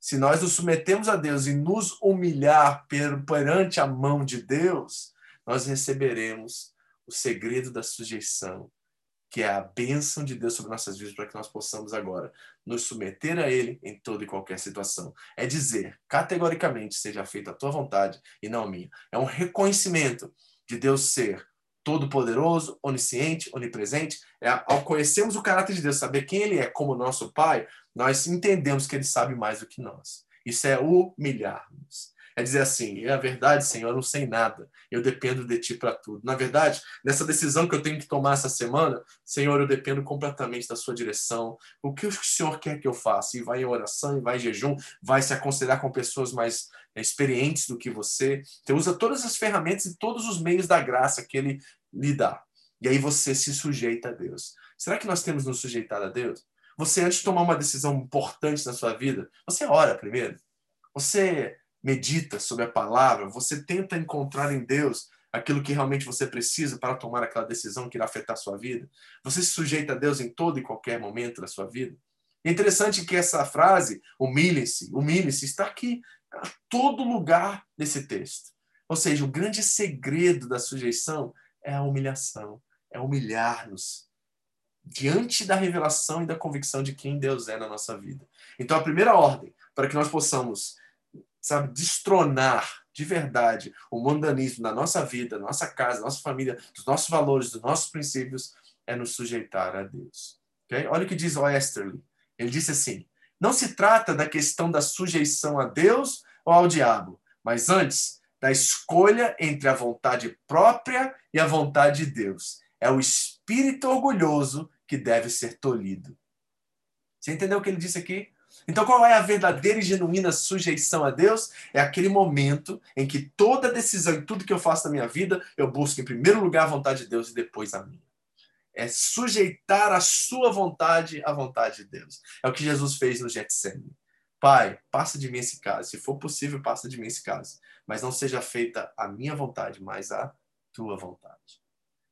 se nós nos submetemos a Deus e nos humilhar perante a mão de Deus, nós receberemos o segredo da sujeição, que é a bênção de Deus sobre nossas vidas, para que nós possamos agora nos submeter a Ele em toda e qualquer situação. É dizer, categoricamente, seja feita a tua vontade e não a minha. É um reconhecimento de Deus ser todo-poderoso, onisciente, onipresente. É, ao conhecermos o caráter de Deus, saber quem Ele é como nosso Pai, nós entendemos que Ele sabe mais do que nós. Isso é humilhar-nos. É dizer assim: é a verdade, Senhor, eu não sei nada, eu dependo de Ti para tudo. Na verdade, nessa decisão que eu tenho que tomar essa semana, Senhor, eu dependo completamente da Sua direção. O que o Senhor quer que eu faça? E vai em oração, e vai em jejum, vai se aconselhar com pessoas mais é, experientes do que você. Você usa todas as ferramentas e todos os meios da graça que Ele lhe dá. E aí você se sujeita a Deus. Será que nós temos nos sujeitado a Deus? Você, antes de tomar uma decisão importante na sua vida, você ora primeiro. Você medita sobre a palavra, você tenta encontrar em Deus aquilo que realmente você precisa para tomar aquela decisão que irá afetar a sua vida. Você se sujeita a Deus em todo e qualquer momento da sua vida. É interessante que essa frase, humilhe-se, humilhe-se, está aqui a todo lugar nesse texto. Ou seja, o grande segredo da sujeição é a humilhação, é humilhar-nos diante da revelação e da convicção de quem Deus é na nossa vida. Então, a primeira ordem para que nós possamos sabe, destronar de verdade o mundanismo na nossa vida, nossa casa, nossa família, dos nossos valores, dos nossos princípios, é nos sujeitar a Deus. Okay? Olha o que diz o Esterly. Ele disse assim: não se trata da questão da sujeição a Deus ou ao diabo, mas antes da escolha entre a vontade própria e a vontade de Deus. É o espírito orgulhoso que deve ser tolhido. Você entendeu o que ele disse aqui? Então, qual é a verdadeira e genuína sujeição a Deus? É aquele momento em que toda decisão e tudo que eu faço na minha vida, eu busco em primeiro lugar a vontade de Deus e depois a minha. É sujeitar a sua vontade à vontade de Deus. É o que Jesus fez no Getsemane. Pai, passa de mim esse caso. Se for possível, passa de mim esse caso. Mas não seja feita a minha vontade, mas a tua vontade.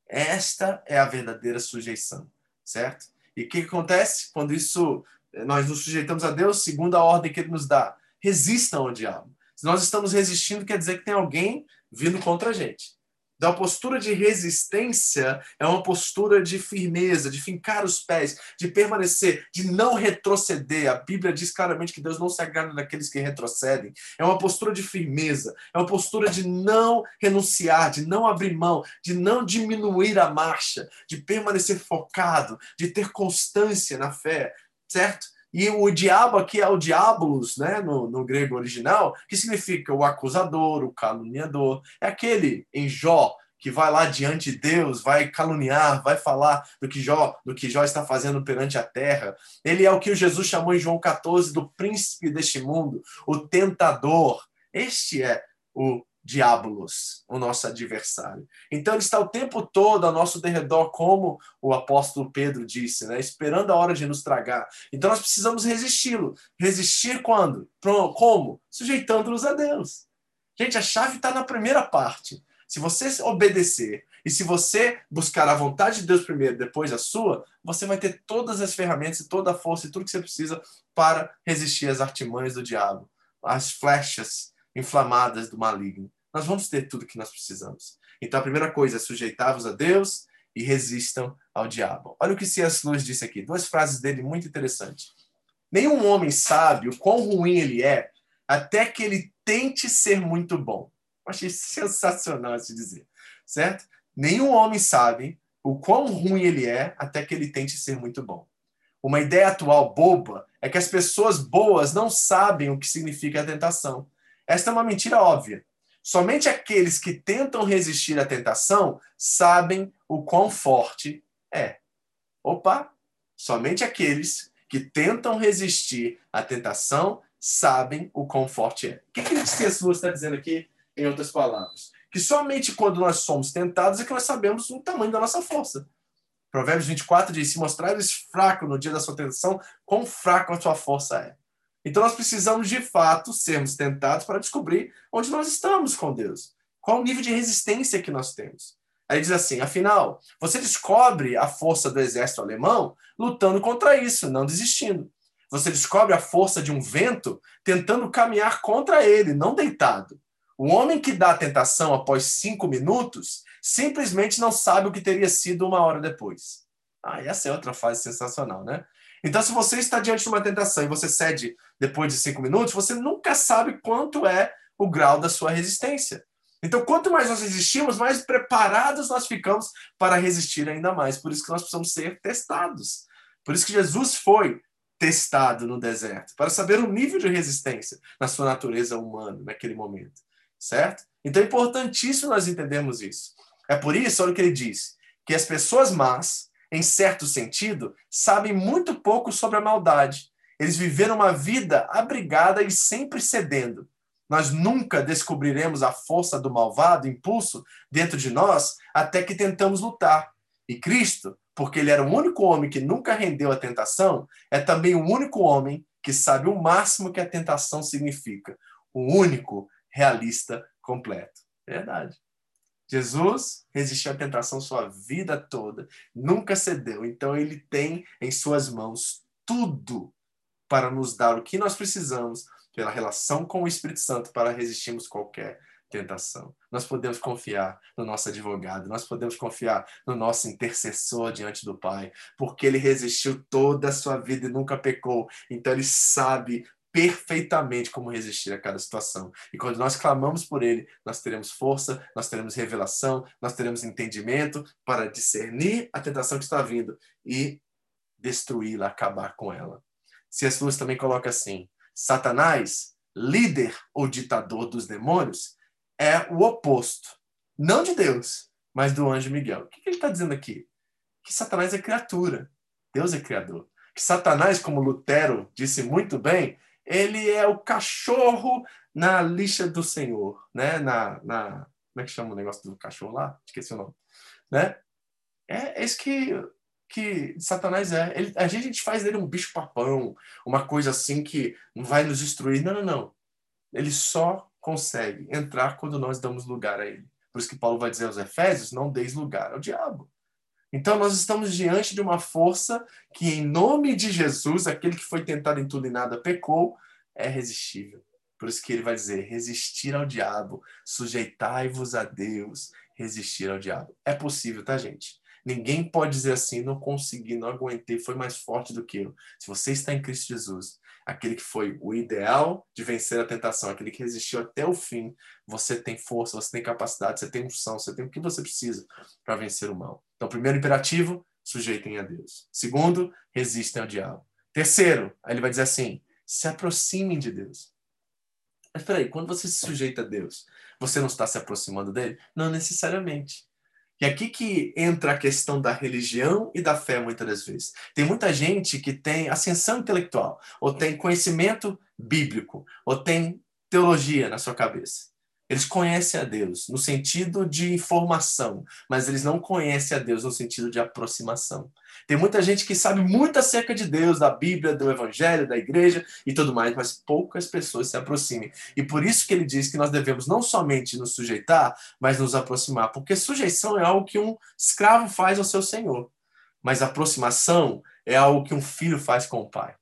Esta é a verdadeira sujeição, certo? E o que acontece quando isso nós nos sujeitamos a Deus segundo a ordem que ele nos dá. Resistam ao diabo. Se nós estamos resistindo, quer dizer que tem alguém vindo contra a gente. Então, a postura de resistência é uma postura de firmeza, de fincar os pés, de permanecer, de não retroceder. A Bíblia diz claramente que Deus não se agrada daqueles que retrocedem. É uma postura de firmeza, é uma postura de não renunciar, de não abrir mão, de não diminuir a marcha, de permanecer focado, de ter constância na fé, certo? E o diabo aqui é o diabolos, né, no, no grego original, que significa o acusador, o caluniador. É aquele em Jó que vai lá diante de Deus, vai caluniar, vai falar do que Jó, do que Jó está fazendo perante a terra. Ele é o que Jesus chamou em João 14 do príncipe deste mundo, o tentador. Este é o diabolos, o nosso adversário. Então ele está o tempo todo ao nosso derredor, como o apóstolo Pedro disse, né? esperando a hora de nos tragar. Então nós precisamos resisti-lo. Resistir quando? Como? Sujeitando-nos a Deus. Gente, a chave está na primeira parte. Se você obedecer e se você buscar a vontade de Deus primeiro, depois a sua, você vai ter todas as ferramentas e toda a força e tudo que você precisa para resistir às artimanhas do diabo, às flechas inflamadas do maligno. Nós vamos ter tudo que nós precisamos. Então a primeira coisa é sujeitar-vos a Deus e resistam ao diabo. Olha o que C.S. Lewis disse aqui, duas frases dele muito interessantes. Nenhum homem sabe o quão ruim ele é até que ele tente ser muito bom. Eu achei sensacional se dizer, certo? Nenhum homem sabe o quão ruim ele é até que ele tente ser muito bom. Uma ideia atual boba é que as pessoas boas não sabem o que significa a tentação. Esta é uma mentira óbvia. Somente aqueles que tentam resistir à tentação sabem o quão forte é. Opa! Somente aqueles que tentam resistir à tentação sabem o quão forte é. O que, que esse está dizendo aqui, em outras palavras? que somente quando nós somos tentados é que nós sabemos o tamanho da nossa força. Provérbios 24 diz: Se mostrares fraco no dia da sua tentação, quão fraco a sua força é. Então nós precisamos de fato sermos tentados para descobrir onde nós estamos com Deus. Qual o nível de resistência que nós temos. Aí diz assim: afinal, você descobre a força do exército alemão lutando contra isso, não desistindo. Você descobre a força de um vento tentando caminhar contra ele, não deitado. O homem que dá a tentação após cinco minutos simplesmente não sabe o que teria sido uma hora depois. Ah, essa é outra fase sensacional, né? Então, se você está diante de uma tentação e você cede depois de cinco minutos, você nunca sabe quanto é o grau da sua resistência. Então, quanto mais nós resistimos, mais preparados nós ficamos para resistir ainda mais. Por isso que nós precisamos ser testados. Por isso que Jesus foi testado no deserto, para saber o nível de resistência na sua natureza humana naquele momento, certo? Então é importantíssimo nós entendermos isso. É por isso, olha o que ele diz, que as pessoas más, em certo sentido, sabem muito pouco sobre a maldade. Eles viveram uma vida abrigada e sempre cedendo. Nós nunca descobriremos a força do malvado impulso dentro de nós até que tentamos lutar. E Cristo porque ele era o único homem que nunca rendeu à tentação, é também o único homem que sabe o máximo que a tentação significa. O único realista completo. Verdade. Jesus resistiu à tentação sua vida toda, nunca cedeu. Então ele tem em suas mãos tudo para nos dar o que nós precisamos pela relação com o Espírito Santo para resistirmos qualquer tentação. Nós podemos confiar no nosso advogado, nós podemos confiar no nosso intercessor diante do Pai, porque ele resistiu toda a sua vida e nunca pecou. Então ele sabe perfeitamente como resistir a cada situação. E quando nós clamamos por ele, nós teremos força, nós teremos revelação, nós teremos entendimento para discernir a tentação que está vindo e destruí-la, acabar com ela. C.S. Lewis também coloca assim: Satanás, líder ou ditador dos demônios, é o oposto. Não de Deus, mas do anjo Miguel. O que ele está dizendo aqui? Que Satanás é criatura. Deus é criador. Que Satanás, como Lutero disse muito bem, ele é o cachorro na lixa do Senhor, né? Na, na como é que chama o negócio do cachorro lá? Esqueci o nome, né? É, é isso que que Satanás é. Ele, a gente faz dele um bicho papão, uma coisa assim que vai nos destruir. Não, não, não. Ele só consegue entrar quando nós damos lugar a ele. Por isso que Paulo vai dizer aos Efésios: não deis lugar ao diabo. Então nós estamos diante de uma força que, em nome de Jesus, aquele que foi tentado em tudo e nada pecou, é resistível. Por isso que ele vai dizer: resistir ao diabo, sujeitai-vos a Deus, resistir ao diabo. É possível, tá, gente? Ninguém pode dizer assim, não consegui, não aguentei, foi mais forte do que eu. Se você está em Cristo Jesus, aquele que foi o ideal de vencer a tentação, aquele que resistiu até o fim, você tem força, você tem capacidade, você tem unção, você tem o que você precisa para vencer o mal. Então, primeiro imperativo, sujeitem a Deus. Segundo, resistem ao diabo. Terceiro, aí ele vai dizer assim: se aproximem de Deus. Mas peraí, quando você se sujeita a Deus, você não está se aproximando dele? Não necessariamente. E aqui que entra a questão da religião e da fé, muitas das vezes. Tem muita gente que tem ascensão intelectual, ou tem conhecimento bíblico, ou tem teologia na sua cabeça. Eles conhecem a Deus no sentido de informação, mas eles não conhecem a Deus no sentido de aproximação. Tem muita gente que sabe muito acerca de Deus, da Bíblia, do Evangelho, da igreja e tudo mais, mas poucas pessoas se aproximem. E por isso que ele diz que nós devemos não somente nos sujeitar, mas nos aproximar, porque sujeição é algo que um escravo faz ao seu senhor, mas aproximação é algo que um filho faz com o pai.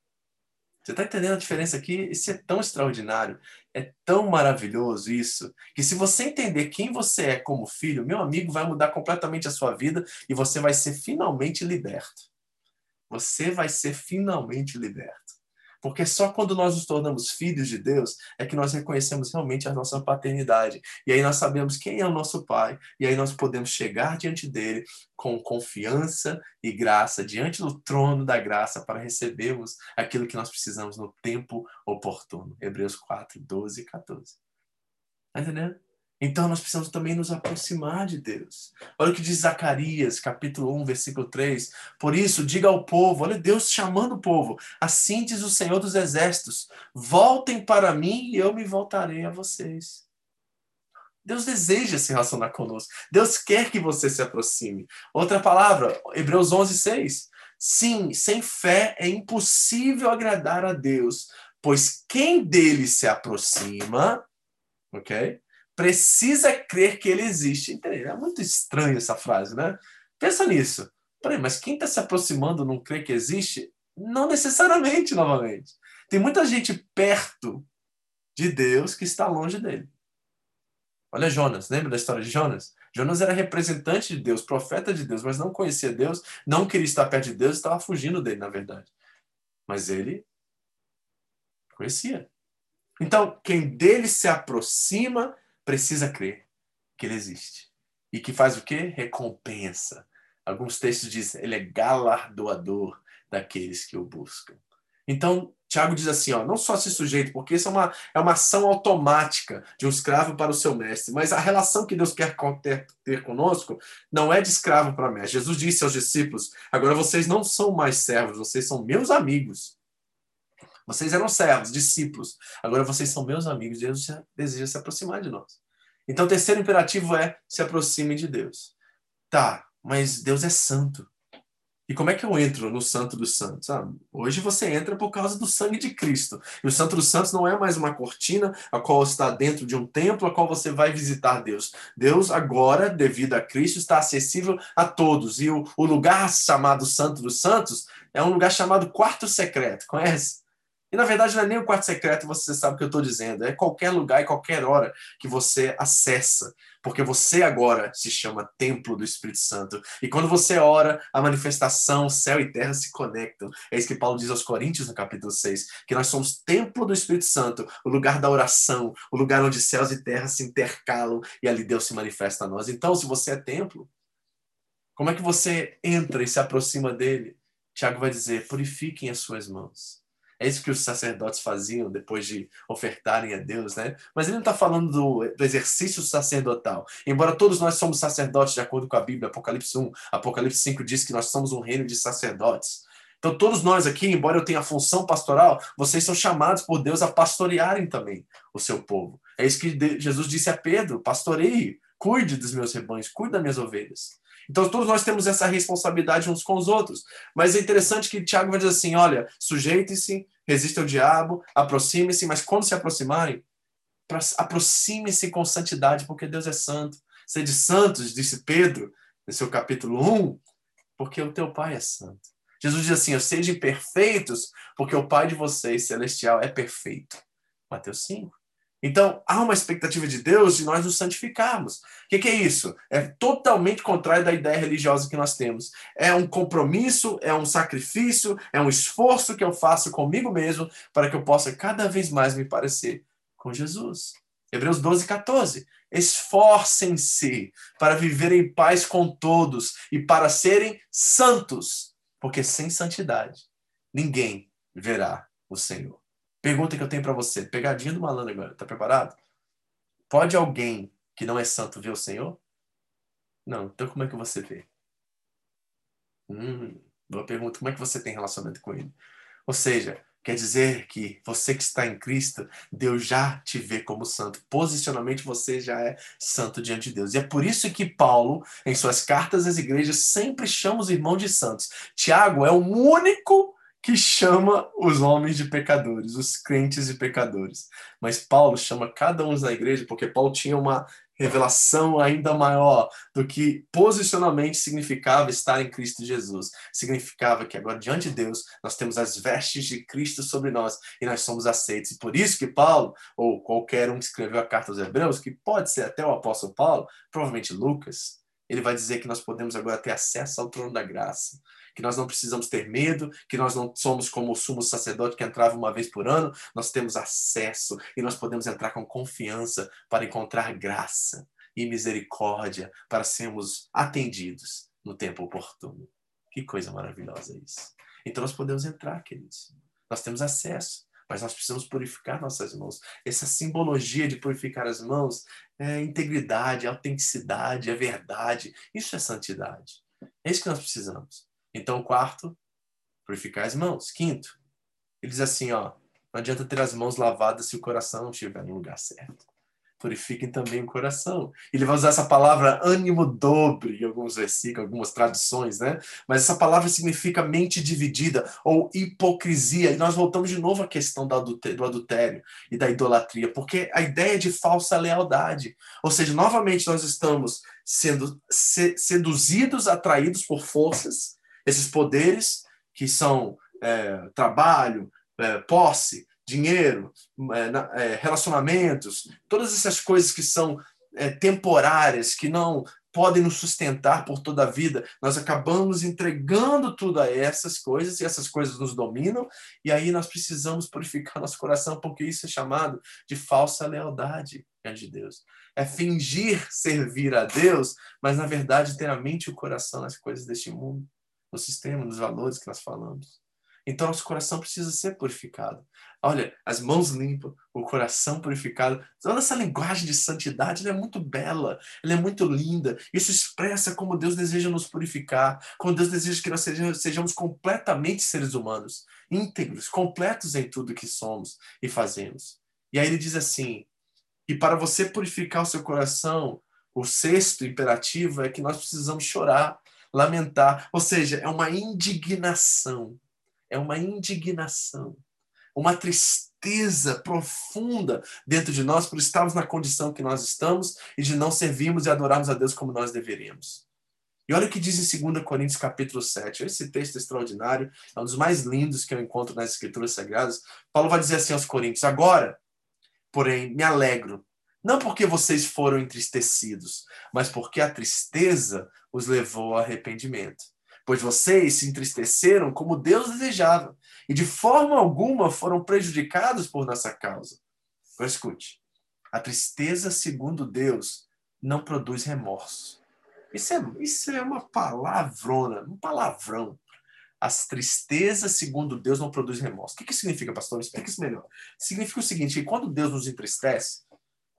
Você está entendendo a diferença aqui? Isso é tão extraordinário, é tão maravilhoso isso, que se você entender quem você é como filho, meu amigo, vai mudar completamente a sua vida e você vai ser finalmente liberto. Você vai ser finalmente liberto. Porque só quando nós nos tornamos filhos de Deus é que nós reconhecemos realmente a nossa paternidade. E aí nós sabemos quem é o nosso Pai. E aí nós podemos chegar diante dele com confiança e graça, diante do trono da graça, para recebermos aquilo que nós precisamos no tempo oportuno. Hebreus 4, 12 e 14. Está entendendo? Então nós precisamos também nos aproximar de Deus. Olha o que diz Zacarias, capítulo 1, versículo 3. Por isso, diga ao povo, olha Deus chamando o povo. Assim diz o Senhor dos Exércitos: voltem para mim e eu me voltarei a vocês. Deus deseja se relacionar conosco. Deus quer que você se aproxime. Outra palavra, Hebreus 11, 6. Sim, sem fé é impossível agradar a Deus, pois quem dele se aproxima, ok? Precisa crer que ele existe. É muito estranho essa frase, né? Pensa nisso. Peraí, mas quem está se aproximando não crê que existe? Não necessariamente, <laughs> novamente. Tem muita gente perto de Deus que está longe dele. Olha Jonas, lembra da história de Jonas? Jonas era representante de Deus, profeta de Deus, mas não conhecia Deus, não queria estar perto de Deus, estava fugindo dele, na verdade. Mas ele conhecia. Então, quem dele se aproxima precisa crer que ele existe. E que faz o quê? Recompensa. Alguns textos dizem, ele é galardoador daqueles que o buscam. Então, Tiago diz assim, ó, não só se sujeite, porque isso é uma, é uma ação automática de um escravo para o seu mestre, mas a relação que Deus quer ter, ter conosco não é de escravo para mestre. Jesus disse aos discípulos, agora vocês não são mais servos, vocês são meus amigos. Vocês eram servos, discípulos, agora vocês são meus amigos, Deus deseja se aproximar de nós. Então, o terceiro imperativo é se aproxime de Deus. Tá, mas Deus é santo. E como é que eu entro no Santo dos Santos? Ah, hoje você entra por causa do sangue de Cristo. E o Santo dos Santos não é mais uma cortina a qual está dentro de um templo a qual você vai visitar Deus. Deus agora, devido a Cristo, está acessível a todos. E o, o lugar chamado Santo dos Santos é um lugar chamado quarto secreto. Conhece? E na verdade não é nem o quarto secreto, você sabe o que eu estou dizendo. É qualquer lugar e qualquer hora que você acessa. Porque você agora se chama templo do Espírito Santo. E quando você ora, a manifestação, céu e terra se conectam. É isso que Paulo diz aos Coríntios no capítulo 6. Que nós somos templo do Espírito Santo, o lugar da oração, o lugar onde céus e terra se intercalam e ali Deus se manifesta a nós. Então, se você é templo, como é que você entra e se aproxima dele? Tiago vai dizer: purifiquem as suas mãos é isso que os sacerdotes faziam depois de ofertarem a Deus, né? Mas ele não está falando do, do, exercício sacerdotal. Embora todos nós somos sacerdotes, de acordo com a Bíblia, Apocalipse 1, Apocalipse 5 diz que nós somos um reino de sacerdotes. Então, todos nós aqui, embora eu tenha a função pastoral, vocês são chamados por Deus a pastorearem também o seu povo. É isso que Jesus disse a Pedro: pastoreie, cuide dos meus rebanhos, cuide das minhas ovelhas. Então, todos nós temos essa responsabilidade uns com os outros. Mas é interessante que Tiago vai dizer assim: olha, sujeite-se, resista ao diabo, aproxime-se, mas quando se aproximarem, aproxime-se com santidade, porque Deus é santo. Sede santos, disse Pedro, no seu capítulo 1, porque o teu Pai é santo. Jesus diz assim: sejam perfeitos, porque o Pai de vocês, celestial, é perfeito. Mateus 5. Então, há uma expectativa de Deus de nós nos santificarmos. O que, que, é isso? É totalmente contrário da ideia religiosa que nós temos. É um compromisso, é um sacrifício, é um esforço que eu faço comigo mesmo para que eu possa cada vez mais me parecer com Jesus. Hebreus 12, 14. Esforcem-se para viver em paz com todos e para serem santos, porque sem santidade ninguém verá o Senhor. Pergunta que eu tenho para você, pegadinha do malandro agora, tá preparado? Pode alguém que não é santo ver o Senhor? Não, então como é que você vê? Hum, boa pergunta, como é que você tem relacionamento com ele? Ou seja, quer dizer que você que está em Cristo, Deus já te vê como santo. Posicionalmente você já é santo diante de Deus. E é por isso que Paulo, em suas cartas às igrejas, sempre chama os irmãos de santos. Tiago é o único que chama os homens de pecadores, os crentes de pecadores. Mas Paulo chama cada um da igreja porque Paulo tinha uma revelação ainda maior do que posicionalmente significava estar em Cristo Jesus. Significava que agora diante de Deus nós temos as vestes de Cristo sobre nós e nós somos aceitos. E por isso que Paulo, ou qualquer um que escreveu a carta aos Hebreus, que pode ser até o apóstolo Paulo, provavelmente Lucas, ele vai dizer que nós podemos agora ter acesso ao trono da graça que nós não precisamos ter medo, que nós não somos como o sumo sacerdote que entrava uma vez por ano, nós temos acesso e nós podemos entrar com confiança para encontrar graça e misericórdia para sermos atendidos no tempo oportuno. Que coisa maravilhosa isso. Então nós podemos entrar, queridos. Nós temos acesso, mas nós precisamos purificar nossas mãos. Essa simbologia de purificar as mãos é integridade, autenticidade, é verdade. Isso é santidade. É isso que nós precisamos. Então, quarto, purificar as mãos. Quinto, ele diz assim, ó, não adianta ter as mãos lavadas se o coração não estiver no lugar certo. purifiquem também o coração. Ele vai usar essa palavra ânimo dobre em alguns versículos, algumas traduções, né? Mas essa palavra significa mente dividida ou hipocrisia. E nós voltamos de novo à questão do adultério e da idolatria, porque a ideia de falsa lealdade. Ou seja, novamente nós estamos sendo seduzidos, atraídos por forças, esses poderes que são é, trabalho, é, posse, dinheiro, é, é, relacionamentos, todas essas coisas que são é, temporárias, que não podem nos sustentar por toda a vida, nós acabamos entregando tudo a essas coisas e essas coisas nos dominam, e aí nós precisamos purificar nosso coração, porque isso é chamado de falsa lealdade diante de Deus. É fingir servir a Deus, mas na verdade ter a mente e o coração nas coisas deste mundo, no sistema, nos valores que nós falamos. Então, nosso coração precisa ser purificado. Olha, as mãos limpas, o coração purificado. Toda essa linguagem de santidade é muito bela, ela é muito linda. Isso expressa como Deus deseja nos purificar, como Deus deseja que nós sejamos, sejamos completamente seres humanos, íntegros, completos em tudo que somos e fazemos. E aí ele diz assim: e para você purificar o seu coração, o sexto imperativo é que nós precisamos chorar, lamentar, ou seja, é uma indignação é uma indignação, uma tristeza profunda dentro de nós por estarmos na condição que nós estamos e de não servirmos e adorarmos a Deus como nós deveríamos. E olha o que diz em 2 Coríntios capítulo 7. Esse texto é extraordinário, é um dos mais lindos que eu encontro nas escrituras sagradas. Paulo vai dizer assim aos Coríntios: Agora, porém, me alegro, não porque vocês foram entristecidos, mas porque a tristeza os levou ao arrependimento pois vocês se entristeceram como Deus desejava, e de forma alguma foram prejudicados por nossa causa. Agora escute: a tristeza, segundo Deus, não produz remorso. Isso é, isso é uma palavrona, um palavrão. As tristezas, segundo Deus, não produz remorso. O que, que significa, pastor? Explica isso melhor. Significa o seguinte: que quando Deus nos entristece,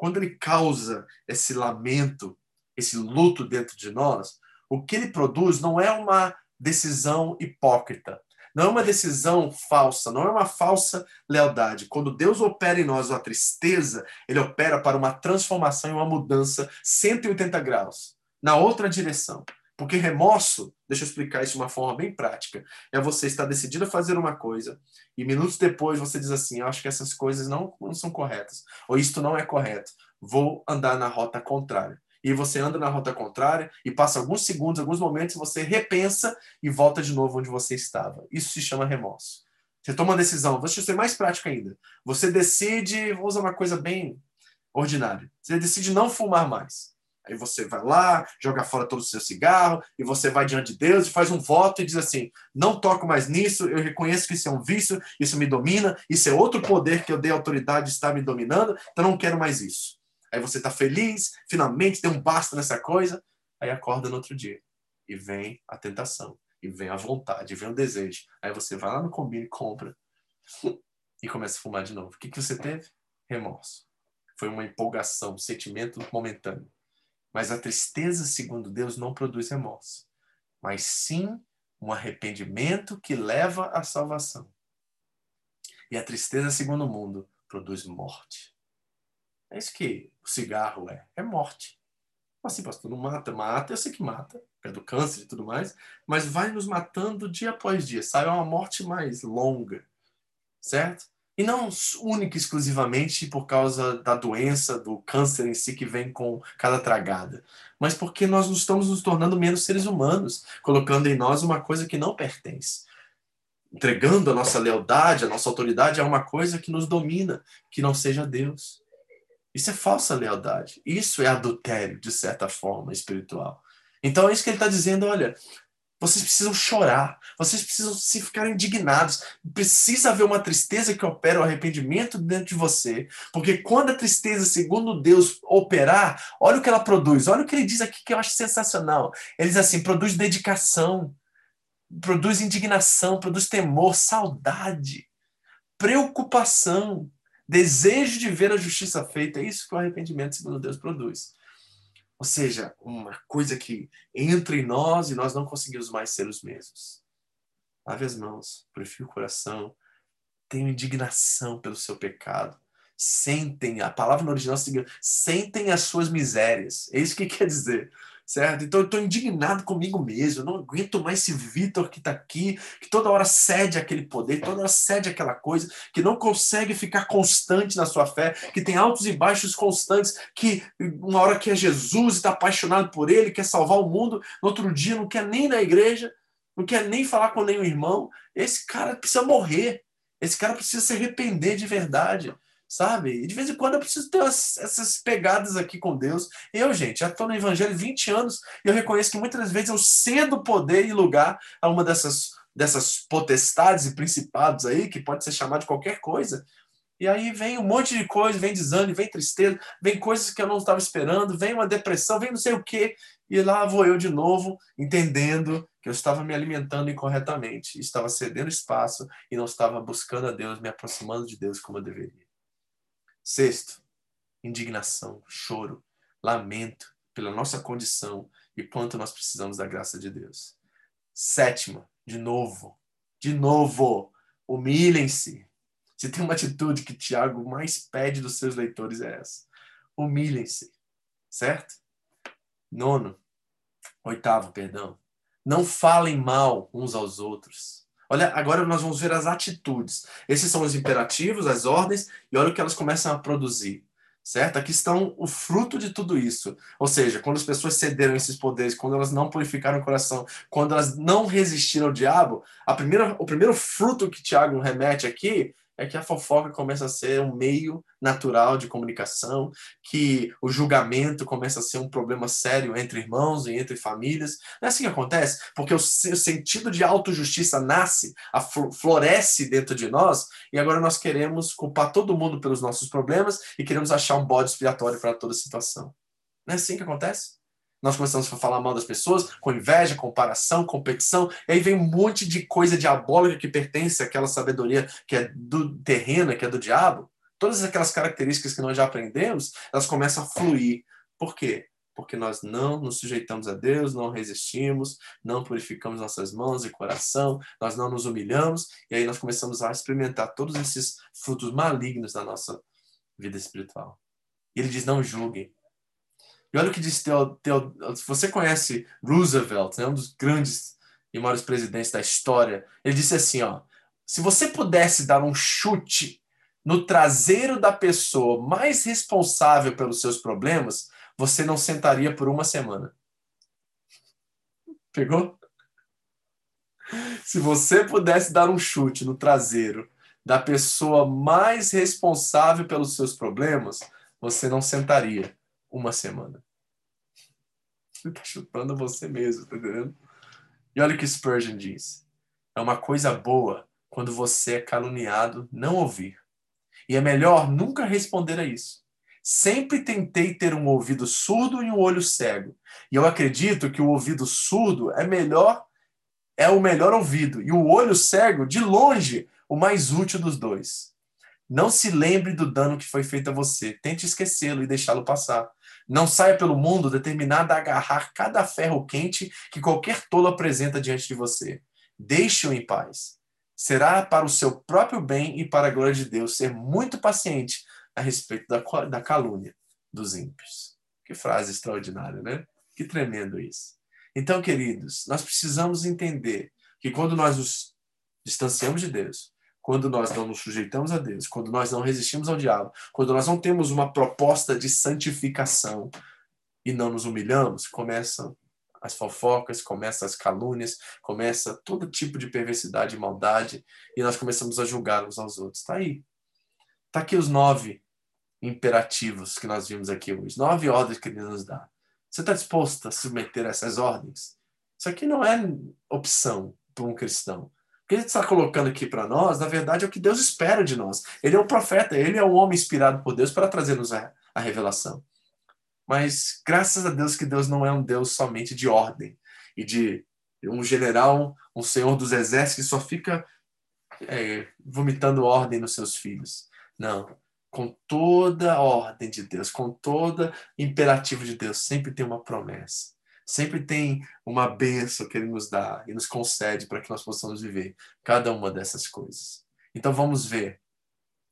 quando ele causa esse lamento, esse luto dentro de nós, o que ele produz não é uma decisão hipócrita, não é uma decisão falsa, não é uma falsa lealdade. Quando Deus opera em nós uma tristeza, ele opera para uma transformação e uma mudança 180 graus, na outra direção. Porque remorso, deixa eu explicar isso de uma forma bem prática, é você estar decidido a fazer uma coisa e minutos depois você diz assim: Eu acho que essas coisas não, não são corretas, ou isto não é correto, vou andar na rota contrária e você anda na rota contrária e passa alguns segundos, alguns momentos, você repensa e volta de novo onde você estava. Isso se chama remorso. Você toma uma decisão, deixa eu ser mais prático ainda. Você decide, vou usar uma coisa bem ordinária. Você decide não fumar mais. Aí você vai lá, joga fora todo o seu cigarro, e você vai diante de Deus e faz um voto e diz assim: não toco mais nisso, eu reconheço que isso é um vício, isso me domina, isso é outro poder que eu dei autoridade está me dominando, então não quero mais isso. Aí você está feliz, finalmente tem um basta nessa coisa, aí acorda no outro dia e vem a tentação, e vem a vontade, e vem o desejo. Aí você vai lá no combine, compra e começa a fumar de novo. O que, que você teve? Remorso. Foi uma empolgação, um sentimento momentâneo. Mas a tristeza, segundo Deus, não produz remorso, mas sim um arrependimento que leva à salvação. E a tristeza, segundo o mundo, produz morte. É isso que o cigarro é. É morte. Assim, pastor, não mata, mata, eu sei que mata, é do câncer e tudo mais, mas vai nos matando dia após dia? É uma morte mais longa, certo? E não única exclusivamente por causa da doença, do câncer em si que vem com cada tragada, mas porque nós estamos nos tornando menos seres humanos, colocando em nós uma coisa que não pertence. Entregando a nossa lealdade, a nossa autoridade a uma coisa que nos domina, que não seja Deus. Isso é falsa lealdade. Isso é adultério, de certa forma, espiritual. Então é isso que ele está dizendo: olha, vocês precisam chorar, vocês precisam se ficar indignados. Precisa haver uma tristeza que opera o arrependimento dentro de você. Porque quando a tristeza, segundo Deus, operar, olha o que ela produz. Olha o que ele diz aqui que eu acho sensacional. Ele diz assim: produz dedicação, produz indignação, produz temor, saudade, preocupação desejo de ver a justiça feita. É isso que o arrependimento, segundo Deus, produz. Ou seja, uma coisa que entra em nós e nós não conseguimos mais ser os mesmos. Lave as mãos, purifique o coração, tenha indignação pelo seu pecado. sentem, a palavra no original significa sentem as suas misérias. É isso que <laughs> quer dizer certo? Então eu estou indignado comigo mesmo, eu não aguento mais esse Vitor que está aqui, que toda hora cede aquele poder, toda hora cede aquela coisa, que não consegue ficar constante na sua fé, que tem altos e baixos constantes, que uma hora quer Jesus, está apaixonado por ele, quer salvar o mundo, no outro dia não quer nem ir na igreja, não quer nem falar com nenhum irmão. Esse cara precisa morrer, esse cara precisa se arrepender de verdade sabe? E de vez em quando eu preciso ter essas pegadas aqui com Deus. Eu, gente, já estou no Evangelho 20 anos e eu reconheço que muitas vezes eu cedo poder e lugar a uma dessas, dessas potestades e principados aí, que pode ser chamado de qualquer coisa. E aí vem um monte de coisa, vem desânimo, vem tristeza, vem coisas que eu não estava esperando, vem uma depressão, vem não sei o quê. E lá vou eu de novo, entendendo que eu estava me alimentando incorretamente, estava cedendo espaço e não estava buscando a Deus, me aproximando de Deus como eu deveria. Sexto, indignação, choro, lamento pela nossa condição e quanto nós precisamos da graça de Deus. Sétima, de novo, de novo, humilhem-se. Se tem uma atitude que Tiago mais pede dos seus leitores é essa. Humilhem-se, certo? Nono, oitavo, perdão. Não falem mal uns aos outros Olha, agora nós vamos ver as atitudes. Esses são os imperativos, as ordens, e olha o que elas começam a produzir. Certo? Aqui estão o fruto de tudo isso. Ou seja, quando as pessoas cederam esses poderes, quando elas não purificaram o coração, quando elas não resistiram ao diabo, a primeira, o primeiro fruto que Tiago remete aqui é que a fofoca começa a ser um meio natural de comunicação, que o julgamento começa a ser um problema sério entre irmãos e entre famílias. Não é assim que acontece? Porque o sentido de autojustiça nasce, floresce dentro de nós, e agora nós queremos culpar todo mundo pelos nossos problemas e queremos achar um bode expiatório para toda situação. Não é assim que acontece? Nós começamos a falar mal das pessoas, com inveja, comparação, competição, e aí vem um monte de coisa diabólica que pertence àquela sabedoria que é do terreno, que é do diabo. Todas aquelas características que nós já aprendemos, elas começam a fluir. Por quê? Porque nós não nos sujeitamos a Deus, não resistimos, não purificamos nossas mãos e coração, nós não nos humilhamos, e aí nós começamos a experimentar todos esses frutos malignos da nossa vida espiritual. E ele diz: não julguem, e olha o que diz Teo, Teo, se você conhece Roosevelt, né, um dos grandes e maiores presidentes da história, ele disse assim, ó, se você pudesse dar um chute no traseiro da pessoa mais responsável pelos seus problemas, você não sentaria por uma semana. Pegou? Se você pudesse dar um chute no traseiro da pessoa mais responsável pelos seus problemas, você não sentaria uma semana. Você está chutando você mesmo, tá entendendo? E olha o que Spurgeon diz. É uma coisa boa quando você é caluniado não ouvir. E é melhor nunca responder a isso. Sempre tentei ter um ouvido surdo e um olho cego. E eu acredito que o ouvido surdo é melhor é o melhor ouvido e o olho cego de longe o mais útil dos dois. Não se lembre do dano que foi feito a você. Tente esquecê-lo e deixá-lo passar. Não saia pelo mundo determinado a agarrar cada ferro quente que qualquer tolo apresenta diante de você. Deixe-o em paz. Será para o seu próprio bem e para a glória de Deus ser muito paciente a respeito da, da calúnia dos ímpios. Que frase extraordinária, né? Que tremendo isso. Então, queridos, nós precisamos entender que quando nós nos distanciamos de Deus, quando nós não nos sujeitamos a Deus, quando nós não resistimos ao diabo, quando nós não temos uma proposta de santificação e não nos humilhamos, começam as fofocas, começam as calúnias, começa todo tipo de perversidade e maldade, e nós começamos a julgar uns aos outros. Está aí. Está aqui os nove imperativos que nós vimos aqui hoje, nove ordens que ele nos dá. Você está disposto a submeter a essas ordens? Isso aqui não é opção para um cristão que ele está colocando aqui para nós, na verdade, é o que Deus espera de nós. Ele é o profeta, ele é o homem inspirado por Deus para trazer-nos a, a revelação. Mas graças a Deus que Deus não é um Deus somente de ordem e de um general, um senhor dos exércitos que só fica é, vomitando ordem nos seus filhos. Não. Com toda a ordem de Deus, com toda imperativo de Deus, sempre tem uma promessa sempre tem uma benção que ele nos dá e nos concede para que nós possamos viver cada uma dessas coisas. Então vamos ver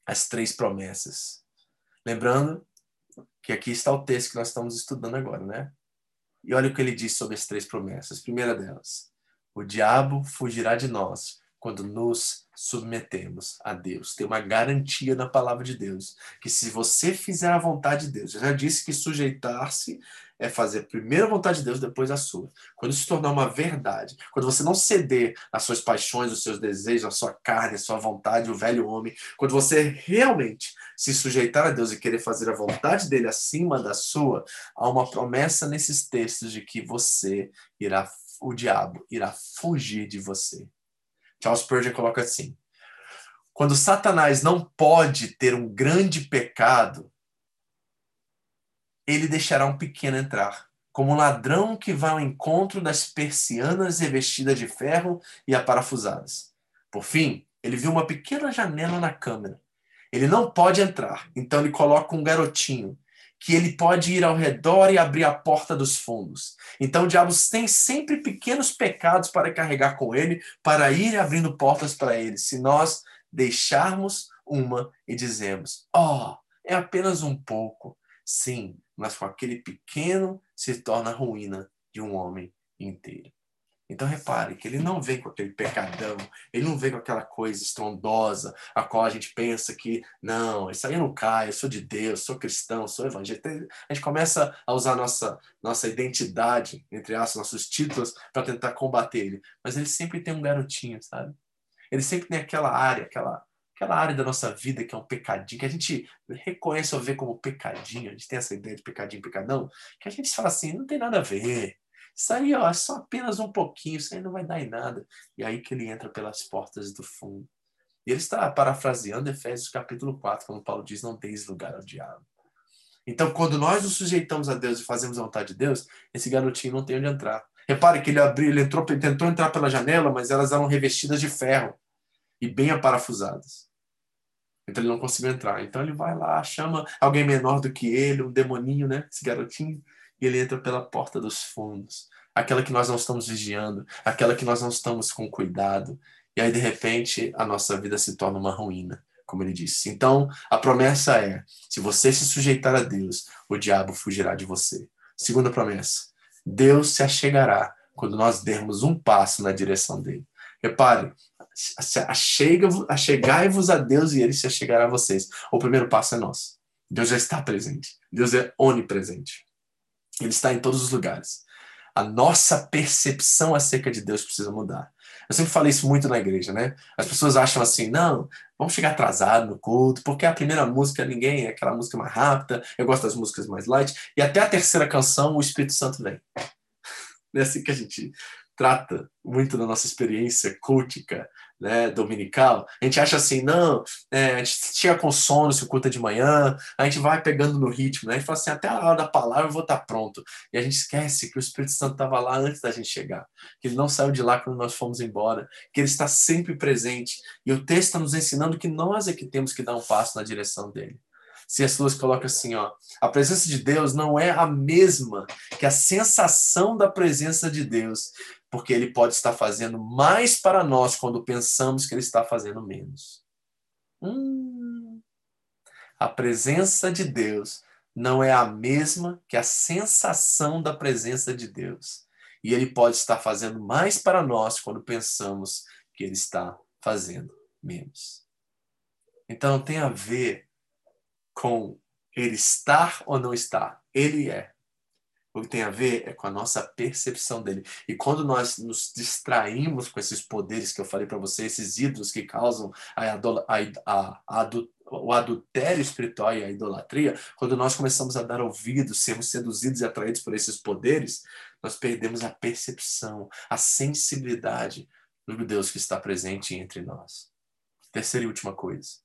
as três promessas. Lembrando que aqui está o texto que nós estamos estudando agora, né? E olha o que ele diz sobre as três promessas. Primeira delas, o diabo fugirá de nós quando nos submetemos a Deus. Tem uma garantia na palavra de Deus, que se você fizer a vontade de Deus, eu já disse que sujeitar-se é fazer primeiro a vontade de Deus, depois a sua. Quando isso se tornar uma verdade, quando você não ceder às suas paixões, aos seus desejos, à sua carne, à sua vontade, o velho homem, quando você realmente se sujeitar a Deus e querer fazer a vontade dele acima da sua, há uma promessa nesses textos de que você irá, o diabo irá fugir de você. Charles Spurgeon coloca assim: quando Satanás não pode ter um grande pecado, ele deixará um pequeno entrar, como um ladrão que vai ao encontro das persianas revestidas de ferro e aparafusadas. Por fim, ele viu uma pequena janela na câmara. Ele não pode entrar, então ele coloca um garotinho que ele pode ir ao redor e abrir a porta dos fundos. Então o diabo tem sempre pequenos pecados para carregar com ele, para ir abrindo portas para ele. Se nós deixarmos uma e dizemos: "Ó, oh, é apenas um pouco". Sim, mas com aquele pequeno se torna a ruína de um homem inteiro. Então repare que ele não vem com aquele pecadão, ele não vem com aquela coisa estrondosa, a qual a gente pensa que, não, isso aí não cai, eu sou de Deus, sou cristão, sou evangélico. A gente começa a usar nossa, nossa identidade, entre aspas, nossos títulos, para tentar combater ele. Mas ele sempre tem um garotinho, sabe? Ele sempre tem aquela área, aquela, aquela área da nossa vida que é um pecadinho, que a gente reconhece ou vê como pecadinho, a gente tem essa ideia de pecadinho, pecadão, que a gente fala assim, não tem nada a ver. Isso aí ó, é só apenas um pouquinho, isso aí não vai dar em nada. E aí que ele entra pelas portas do fundo. E ele está parafraseando Efésios capítulo 4, quando Paulo diz, não deis lugar ao diabo. Então, quando nós nos sujeitamos a Deus e fazemos a vontade de Deus, esse garotinho não tem onde entrar. Repare que ele abriu, ele entrou, tentou entrar pela janela, mas elas eram revestidas de ferro e bem aparafusadas. Então ele não conseguiu entrar. Então ele vai lá, chama alguém menor do que ele, um demoninho, né? Esse garotinho, e ele entra pela porta dos fundos, aquela que nós não estamos vigiando, aquela que nós não estamos com cuidado. E aí de repente a nossa vida se torna uma ruína, como ele disse. Então a promessa é: se você se sujeitar a Deus, o diabo fugirá de você. Segunda promessa: Deus se achegará quando nós dermos um passo na direção dele. Repare, achegai-vos a Deus e ele se achegará a vocês. O primeiro passo é nosso. Deus já está presente. Deus é onipresente. Ele está em todos os lugares. A nossa percepção acerca de Deus precisa mudar. Eu sempre falei isso muito na igreja, né? As pessoas acham assim, não, vamos chegar atrasado no culto, porque a primeira música ninguém é aquela música mais rápida, eu gosto das músicas mais light, e até a terceira canção o Espírito Santo vem. <laughs> É assim que a gente trata muito da nossa experiência cultica, né, dominical, a gente acha assim, não, é, a gente chega com sono, se culta de manhã, a gente vai pegando no ritmo, né, a gente fala assim, até a hora da palavra eu vou estar pronto. E a gente esquece que o Espírito Santo estava lá antes da gente chegar, que ele não saiu de lá quando nós fomos embora, que ele está sempre presente. E o texto está nos ensinando que nós é que temos que dar um passo na direção dele. Se as duas colocam assim, ó, a presença de Deus não é a mesma que a sensação da presença de Deus, porque ele pode estar fazendo mais para nós quando pensamos que ele está fazendo menos. Hum. A presença de Deus não é a mesma que a sensação da presença de Deus. E ele pode estar fazendo mais para nós quando pensamos que ele está fazendo menos. Então tem a ver com ele estar ou não estar. Ele é. O que tem a ver é com a nossa percepção dele. E quando nós nos distraímos com esses poderes que eu falei para você, esses ídolos que causam a, a, a, o adultério espiritual e a idolatria, quando nós começamos a dar ouvidos, sermos seduzidos e atraídos por esses poderes, nós perdemos a percepção, a sensibilidade do Deus que está presente entre nós. Terceira e última coisa.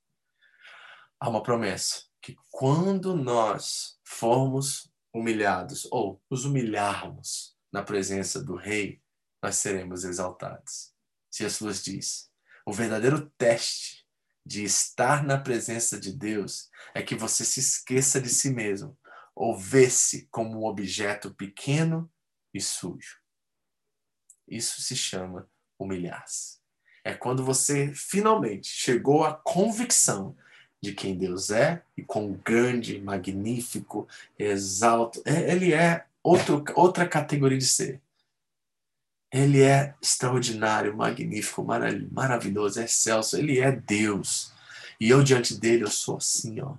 Há uma promessa que quando nós formos humilhados ou nos humilharmos na presença do Rei, nós seremos exaltados. Lewis diz: o verdadeiro teste de estar na presença de Deus é que você se esqueça de si mesmo ou vê-se como um objeto pequeno e sujo. Isso se chama humilhar-se. É quando você finalmente chegou à convicção de quem Deus é e quão grande, magnífico, exalto. É, ele é outro, outra categoria de ser. Ele é extraordinário, magnífico, maravilhoso, excelso. Ele é Deus. E eu diante dele eu sou assim, ó.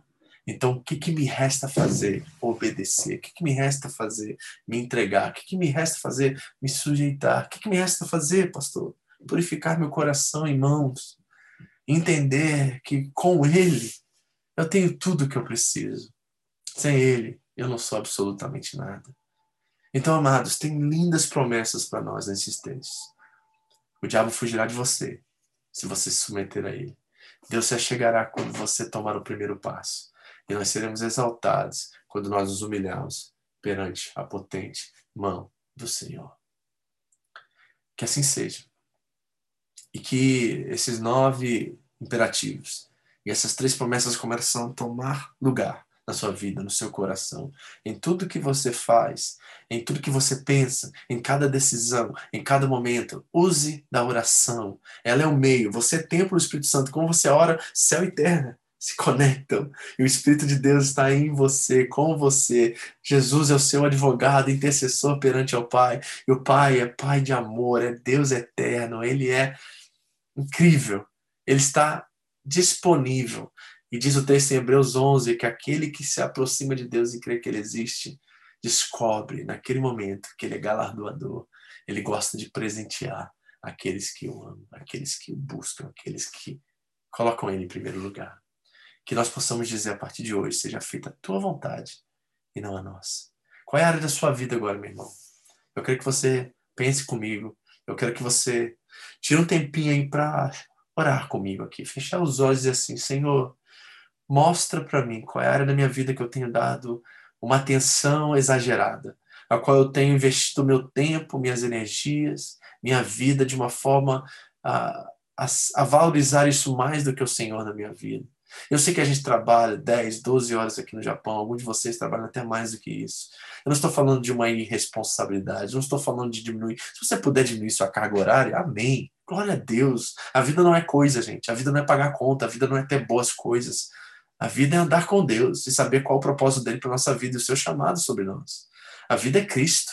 Então, o que, que me resta fazer? Obedecer. O que, que me resta fazer? Me entregar. O que, que me resta fazer? Me sujeitar. O que, que me resta fazer, pastor? Purificar meu coração em mãos. Entender que com Ele eu tenho tudo o que eu preciso. Sem Ele, eu não sou absolutamente nada. Então, amados, tem lindas promessas para nós nesses textos. O diabo fugirá de você se você se submeter a Ele. Deus se chegará quando você tomar o primeiro passo e nós seremos exaltados quando nós nos humilharmos perante a potente mão do Senhor. Que assim seja. E que esses nove imperativos e essas três promessas começam a tomar lugar na sua vida, no seu coração, em tudo que você faz, em tudo que você pensa, em cada decisão, em cada momento. Use da oração. Ela é o meio. Você é templo do Espírito Santo. Como você ora, céu e terra se conectam e o Espírito de Deus está em você, com você. Jesus é o seu advogado, intercessor perante ao Pai. E o Pai é Pai de amor, é Deus eterno, ele é incrível. Ele está disponível. E diz o texto em Hebreus 11 que aquele que se aproxima de Deus e crê que ele existe, descobre naquele momento que ele é galardoador. Ele gosta de presentear aqueles que o amam, aqueles que o buscam, aqueles que colocam ele em primeiro lugar que nós possamos dizer a partir de hoje: seja feita a tua vontade e não a nossa. Qual é a área da sua vida agora, meu irmão? Eu quero que você pense comigo. Eu quero que você tire um tempinho aí para orar comigo aqui, fechar os olhos e assim: Senhor, mostra para mim qual é a área da minha vida que eu tenho dado uma atenção exagerada, a qual eu tenho investido meu tempo, minhas energias, minha vida de uma forma a, a, a valorizar isso mais do que o Senhor na minha vida. Eu sei que a gente trabalha 10, 12 horas aqui no Japão, alguns de vocês trabalham até mais do que isso. Eu não estou falando de uma irresponsabilidade, não estou falando de diminuir. Se você puder diminuir sua carga horária, amém. Glória a Deus. A vida não é coisa, gente. A vida não é pagar conta, a vida não é ter boas coisas. A vida é andar com Deus e saber qual o propósito dele para nossa vida e o seu chamado sobre nós. A vida é Cristo.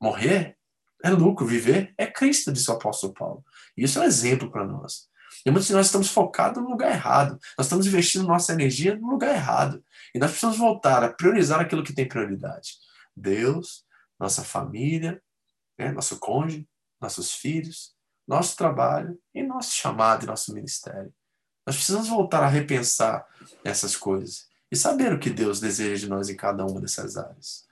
Morrer é lucro, viver é Cristo, disse o apóstolo Paulo. E isso é um exemplo para nós. E muitos de nós estamos focados no lugar errado. Nós estamos investindo nossa energia no lugar errado. E nós precisamos voltar a priorizar aquilo que tem prioridade. Deus, nossa família, né, nosso cônjuge, nossos filhos, nosso trabalho e nosso chamado e nosso ministério. Nós precisamos voltar a repensar essas coisas e saber o que Deus deseja de nós em cada uma dessas áreas.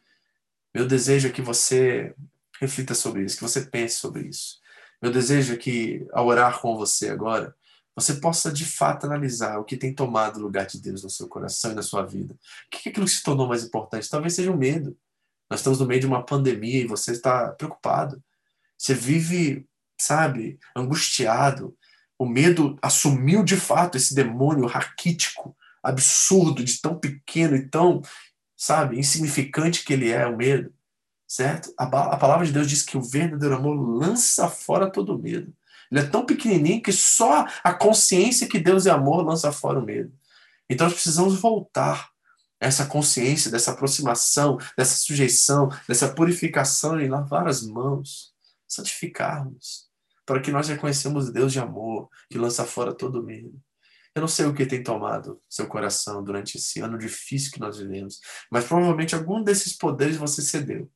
Meu desejo é que você reflita sobre isso, que você pense sobre isso. Meu desejo é que, ao orar com você agora, você possa de fato analisar o que tem tomado o lugar de Deus no seu coração e na sua vida. O que é aquilo que se tornou mais importante? Talvez seja o medo. Nós estamos no meio de uma pandemia e você está preocupado. Você vive, sabe, angustiado. O medo assumiu de fato esse demônio raquítico, absurdo, de tão pequeno e tão, sabe, insignificante que ele é, o medo. Certo? A, a palavra de Deus diz que o verdadeiro amor lança fora todo medo. Ele é tão pequenininho que só a consciência que Deus é amor lança fora o medo. Então nós precisamos voltar essa consciência, dessa aproximação, dessa sujeição, dessa purificação e lavar as mãos, santificarmos, para que nós reconhecemos Deus de amor, que lança fora todo medo. Eu não sei o que tem tomado seu coração durante esse ano difícil que nós vivemos, mas provavelmente algum desses poderes você cedeu.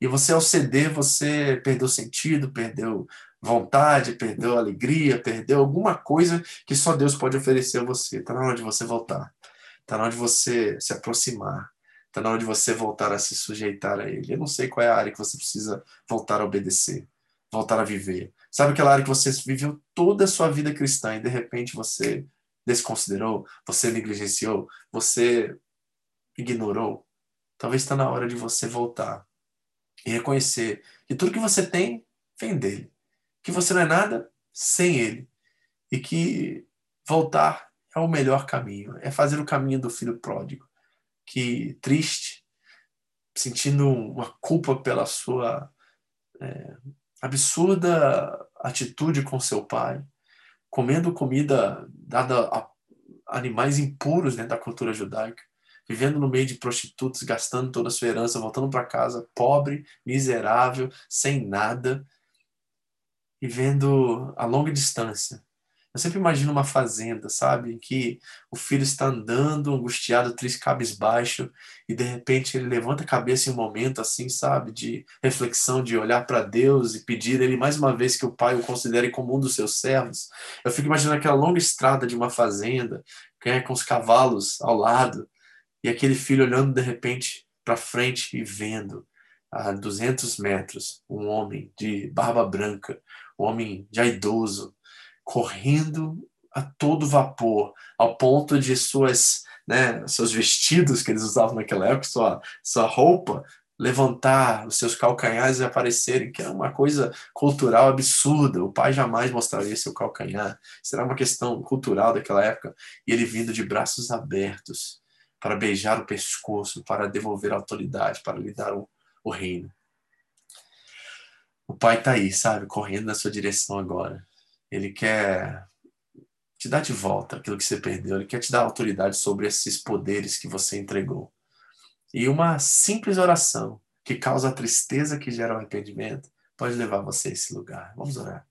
E você, ao ceder, você perdeu sentido, perdeu vontade, perdeu alegria, perdeu alguma coisa que só Deus pode oferecer a você. Está na hora de você voltar. Está na hora de você se aproximar. Está na hora de você voltar a se sujeitar a Ele. Eu não sei qual é a área que você precisa voltar a obedecer, voltar a viver. Sabe aquela área que você viveu toda a sua vida cristã e de repente você desconsiderou, você negligenciou, você ignorou? Talvez está na hora de você voltar e reconhecer que tudo que você tem vem dele que você não é nada sem Ele. E que voltar é o melhor caminho, é fazer o caminho do filho pródigo, que triste, sentindo uma culpa pela sua é, absurda atitude com seu pai, comendo comida dada a, animais impuros dentro da cultura judaica, vivendo no meio de prostitutos, gastando toda a sua herança, voltando para casa pobre, miserável, sem nada, e vendo a longa distância eu sempre imagino uma fazenda, sabe? Que o filho está andando, angustiado, triste, cabisbaixo, e de repente ele levanta a cabeça em um momento assim, sabe? De reflexão, de olhar para Deus e pedir ele mais uma vez que o pai o considere como um dos seus servos. Eu fico imaginando aquela longa estrada de uma fazenda, é com os cavalos ao lado, e aquele filho olhando de repente para frente e vendo a 200 metros um homem de barba branca, um homem já idoso, correndo a todo vapor, ao ponto de suas, né, seus vestidos que eles usavam naquela época, sua, sua roupa, levantar os seus calcanhares e aparecerem, que era uma coisa cultural absurda. O pai jamais mostraria seu calcanhar. Será uma questão cultural daquela época. E ele vindo de braços abertos para beijar o pescoço, para devolver a autoridade, para lhe dar o, o reino. O pai está aí, sabe, correndo na sua direção agora. Ele quer te dar de volta aquilo que você perdeu, ele quer te dar autoridade sobre esses poderes que você entregou. E uma simples oração que causa a tristeza que gera o arrependimento pode levar você a esse lugar. Vamos orar.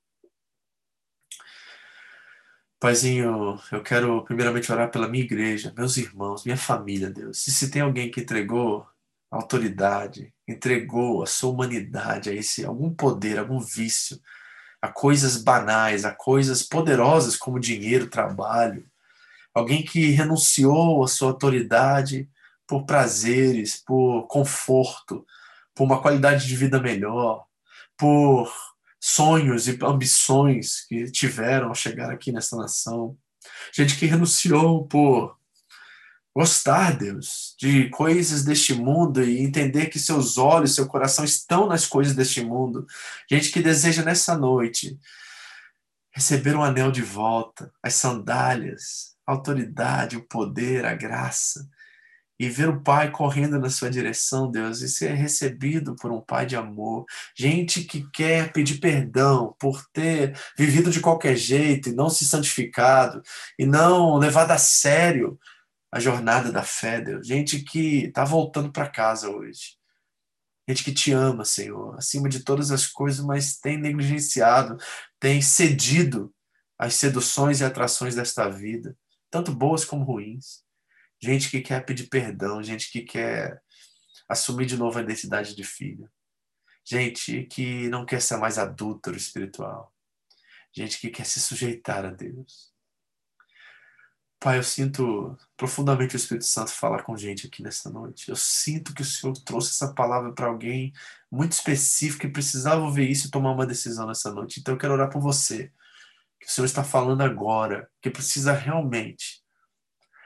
Paizinho, eu quero primeiramente orar pela minha igreja, meus irmãos, minha família, Deus. E se tem alguém que entregou autoridade, entregou a sua humanidade a esse algum poder, algum vício, a coisas banais, a coisas poderosas como dinheiro, trabalho. Alguém que renunciou à sua autoridade por prazeres, por conforto, por uma qualidade de vida melhor, por sonhos e ambições que tiveram ao chegar aqui nessa nação. Gente que renunciou por gostar, Deus, de coisas deste mundo e entender que seus olhos, seu coração estão nas coisas deste mundo. Gente que deseja nessa noite receber um anel de volta, as sandálias, a autoridade, o poder, a graça. E ver o Pai correndo na sua direção, Deus, e ser recebido por um Pai de amor. Gente que quer pedir perdão por ter vivido de qualquer jeito e não se santificado, e não levado a sério a jornada da fé, Deus. Gente que está voltando para casa hoje. Gente que te ama, Senhor, acima de todas as coisas, mas tem negligenciado, tem cedido às seduções e atrações desta vida, tanto boas como ruins. Gente que quer pedir perdão, gente que quer assumir de novo a identidade de filho. Gente que não quer ser mais adúltero espiritual. Gente que quer se sujeitar a Deus. Pai, eu sinto profundamente o Espírito Santo falar com gente aqui nessa noite. Eu sinto que o Senhor trouxe essa palavra para alguém muito específico e precisava ouvir isso e tomar uma decisão nessa noite. Então eu quero orar por você, que o Senhor está falando agora, que precisa realmente,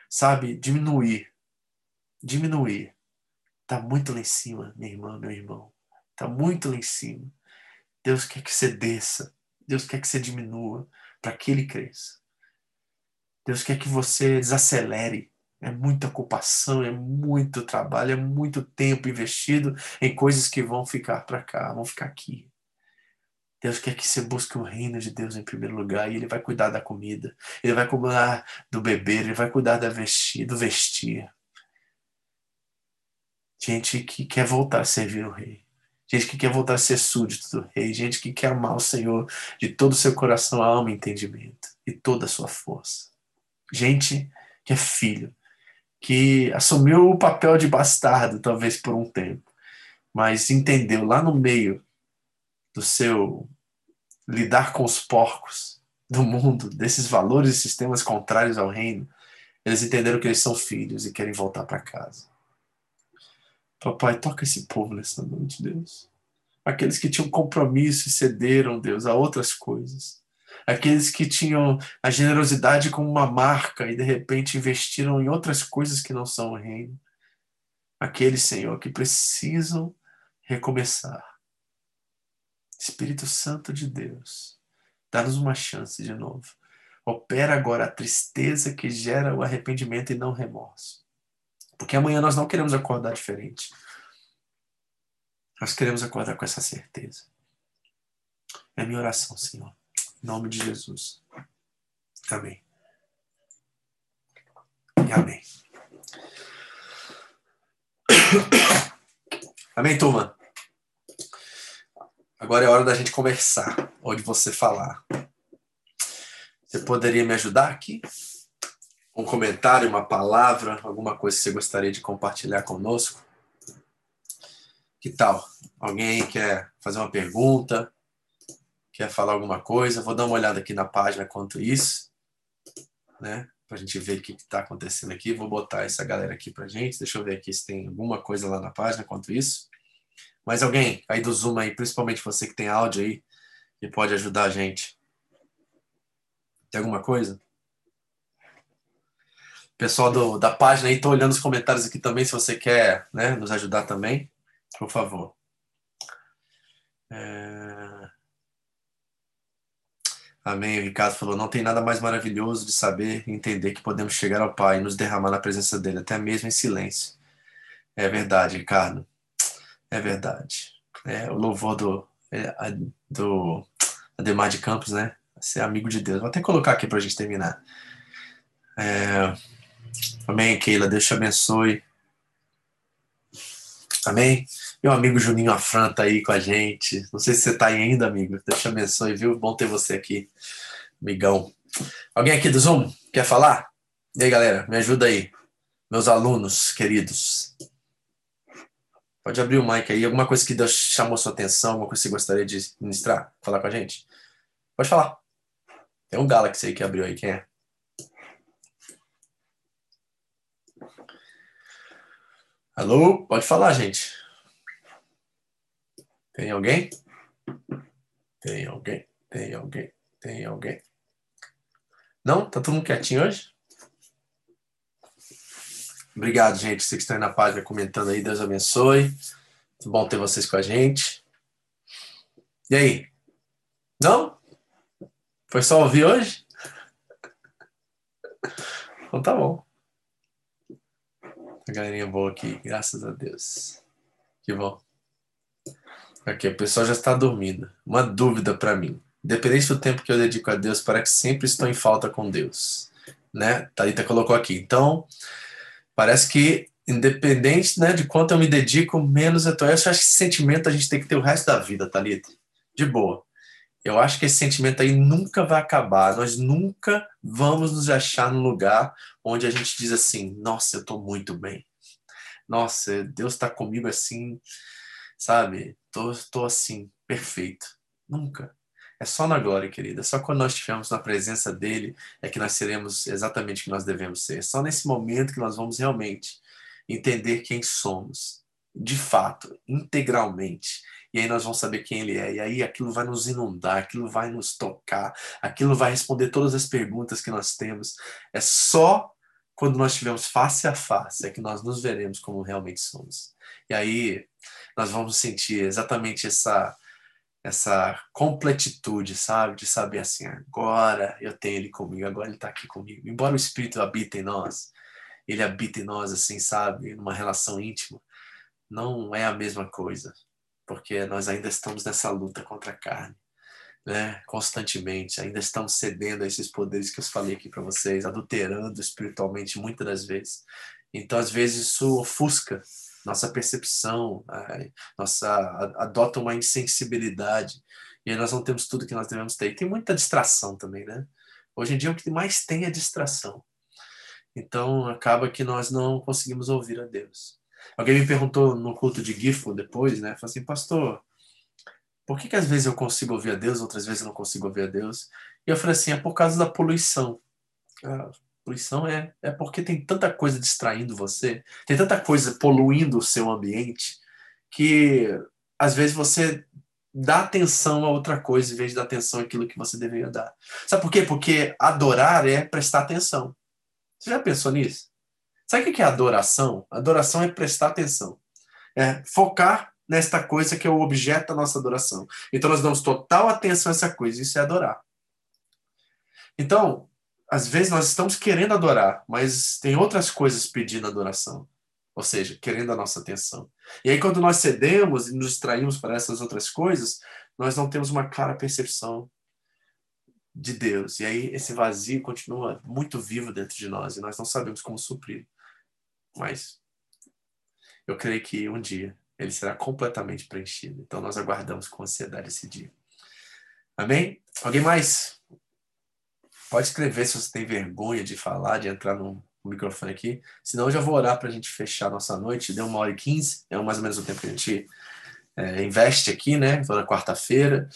sabe, diminuir. Diminuir. Está muito lá em cima, minha irmã, meu irmão. Está muito lá em cima. Deus quer que você desça. Deus quer que você diminua para que ele cresça. Deus quer que você desacelere. É muita ocupação, é muito trabalho, é muito tempo investido em coisas que vão ficar para cá, vão ficar aqui. Deus quer que você busque o reino de Deus em primeiro lugar e Ele vai cuidar da comida, Ele vai cuidar do beber, Ele vai cuidar da vestir, do vestir. Gente que quer voltar a servir o Rei, gente que quer voltar a ser súdito do Rei, gente que quer amar o Senhor de todo o seu coração, alma e entendimento e toda a sua força gente que é filho, que assumiu o papel de bastardo, talvez por um tempo, mas entendeu lá no meio do seu lidar com os porcos do mundo, desses valores e sistemas contrários ao reino, eles entenderam que eles são filhos e querem voltar para casa. Papai, toca esse povo nessa noite, Deus. Aqueles que tinham compromisso e cederam, Deus, a outras coisas aqueles que tinham a generosidade como uma marca e de repente investiram em outras coisas que não são o reino. Aqueles, Senhor, que precisam recomeçar. Espírito Santo de Deus, dá-nos uma chance de novo. Opera agora a tristeza que gera o arrependimento e não remorso. Porque amanhã nós não queremos acordar diferente. Nós queremos acordar com essa certeza. É minha oração, Senhor. Em nome de Jesus. Amém. E amém. <coughs> Amém, turma? Agora é hora da gente conversar, ou de você falar. Você poderia me ajudar aqui? Um comentário, uma palavra, alguma coisa que você gostaria de compartilhar conosco? Que tal? Alguém quer fazer uma pergunta? Quer falar alguma coisa? Vou dar uma olhada aqui na página quanto isso, né? Para a gente ver o que está acontecendo aqui. Vou botar essa galera aqui para gente. Deixa eu ver aqui se tem alguma coisa lá na página quanto isso. Mas alguém aí do Zoom aí, principalmente você que tem áudio aí, que pode ajudar a gente. Tem alguma coisa? Pessoal do, da página aí, estou olhando os comentários aqui também, se você quer né, nos ajudar também, por favor. É... Amém. O Ricardo falou: não tem nada mais maravilhoso de saber e entender que podemos chegar ao Pai e nos derramar na presença dele, até mesmo em silêncio. É verdade, Ricardo. É verdade. É, o louvor do, é, do Ademar de Campos, né? Ser amigo de Deus. Vou até colocar aqui para a gente terminar. É, amém, Keila. Deus te abençoe. Amém. Meu amigo Juninho Afran tá aí com a gente. Não sei se você tá aí ainda, amigo. Deus te abençoe, viu? Bom ter você aqui, amigão. Alguém aqui do Zoom quer falar? E aí, galera, me ajuda aí. Meus alunos queridos. Pode abrir o mic aí. Alguma coisa que Deus chamou sua atenção, alguma coisa que você gostaria de ministrar, falar com a gente? Pode falar. Tem um Galaxy aí que abriu aí, quem é? Alô? Pode falar, gente. Tem alguém? Tem alguém? Tem alguém? Tem alguém? Não? Tá todo mundo quietinho hoje? Obrigado, gente. Vocês que estão aí na página comentando aí, Deus abençoe. Muito bom ter vocês com a gente. E aí? Não? Foi só ouvir hoje? <laughs> Então tá bom. A galerinha boa aqui, graças a Deus. Que bom. Aqui, o pessoal já está dormindo. Uma dúvida para mim. Independente do tempo que eu dedico a Deus, para que sempre estou em falta com Deus. Né? Thalita colocou aqui. Então, Parece que, independente né, de quanto eu me dedico, menos eu tô. Eu acho que esse sentimento a gente tem que ter o resto da vida, Thalita. De boa. Eu acho que esse sentimento aí nunca vai acabar. Nós nunca vamos nos achar num lugar onde a gente diz assim: nossa, eu estou muito bem. Nossa, Deus está comigo assim, sabe? Tô, tô assim, perfeito. Nunca. É só na glória, querida. Só quando nós estivermos na presença dele é que nós seremos exatamente o que nós devemos ser. É só nesse momento que nós vamos realmente entender quem somos, de fato, integralmente. E aí nós vamos saber quem ele é. E aí aquilo vai nos inundar, aquilo vai nos tocar, aquilo vai responder todas as perguntas que nós temos. É só quando nós estivermos face a face é que nós nos veremos como realmente somos. E aí nós vamos sentir exatamente essa essa completitude, sabe? De saber assim, agora eu tenho ele comigo, agora ele está aqui comigo. Embora o Espírito habite em nós, ele habita em nós, assim, sabe? Numa relação íntima, não é a mesma coisa, porque nós ainda estamos nessa luta contra a carne, né? Constantemente, ainda estamos cedendo a esses poderes que eu falei aqui para vocês, adulterando espiritualmente muitas das vezes. Então, às vezes, isso ofusca nossa percepção, nossa adota uma insensibilidade e aí nós não temos tudo que nós devemos ter. E tem muita distração também, né? Hoje em dia o que mais tem é distração. Então acaba que nós não conseguimos ouvir a Deus. Alguém me perguntou no culto de Gifo depois, né? Falou assim, pastor, por que, que às vezes eu consigo ouvir a Deus, outras vezes eu não consigo ouvir a Deus? E eu falei assim, é por causa da poluição. Poluição é, é porque tem tanta coisa distraindo você, tem tanta coisa poluindo o seu ambiente, que às vezes você dá atenção a outra coisa em vez de dar atenção àquilo que você deveria dar. Sabe por quê? Porque adorar é prestar atenção. Você já pensou nisso? Sabe o que é adoração? Adoração é prestar atenção. É focar nesta coisa que é o objeto da nossa adoração. Então nós damos total atenção a essa coisa, isso é adorar. Então, às vezes nós estamos querendo adorar, mas tem outras coisas pedindo adoração, ou seja, querendo a nossa atenção. E aí, quando nós cedemos e nos distraímos para essas outras coisas, nós não temos uma clara percepção de Deus. E aí esse vazio continua muito vivo dentro de nós e nós não sabemos como suprir. Mas eu creio que um dia ele será completamente preenchido. Então nós aguardamos com ansiedade esse dia. Amém? Alguém mais? Pode escrever se você tem vergonha de falar, de entrar no microfone aqui. Senão eu já vou orar para a gente fechar nossa noite. Deu uma hora e quinze, é mais ou menos o tempo que a gente é, investe aqui, né? Toda quarta-feira.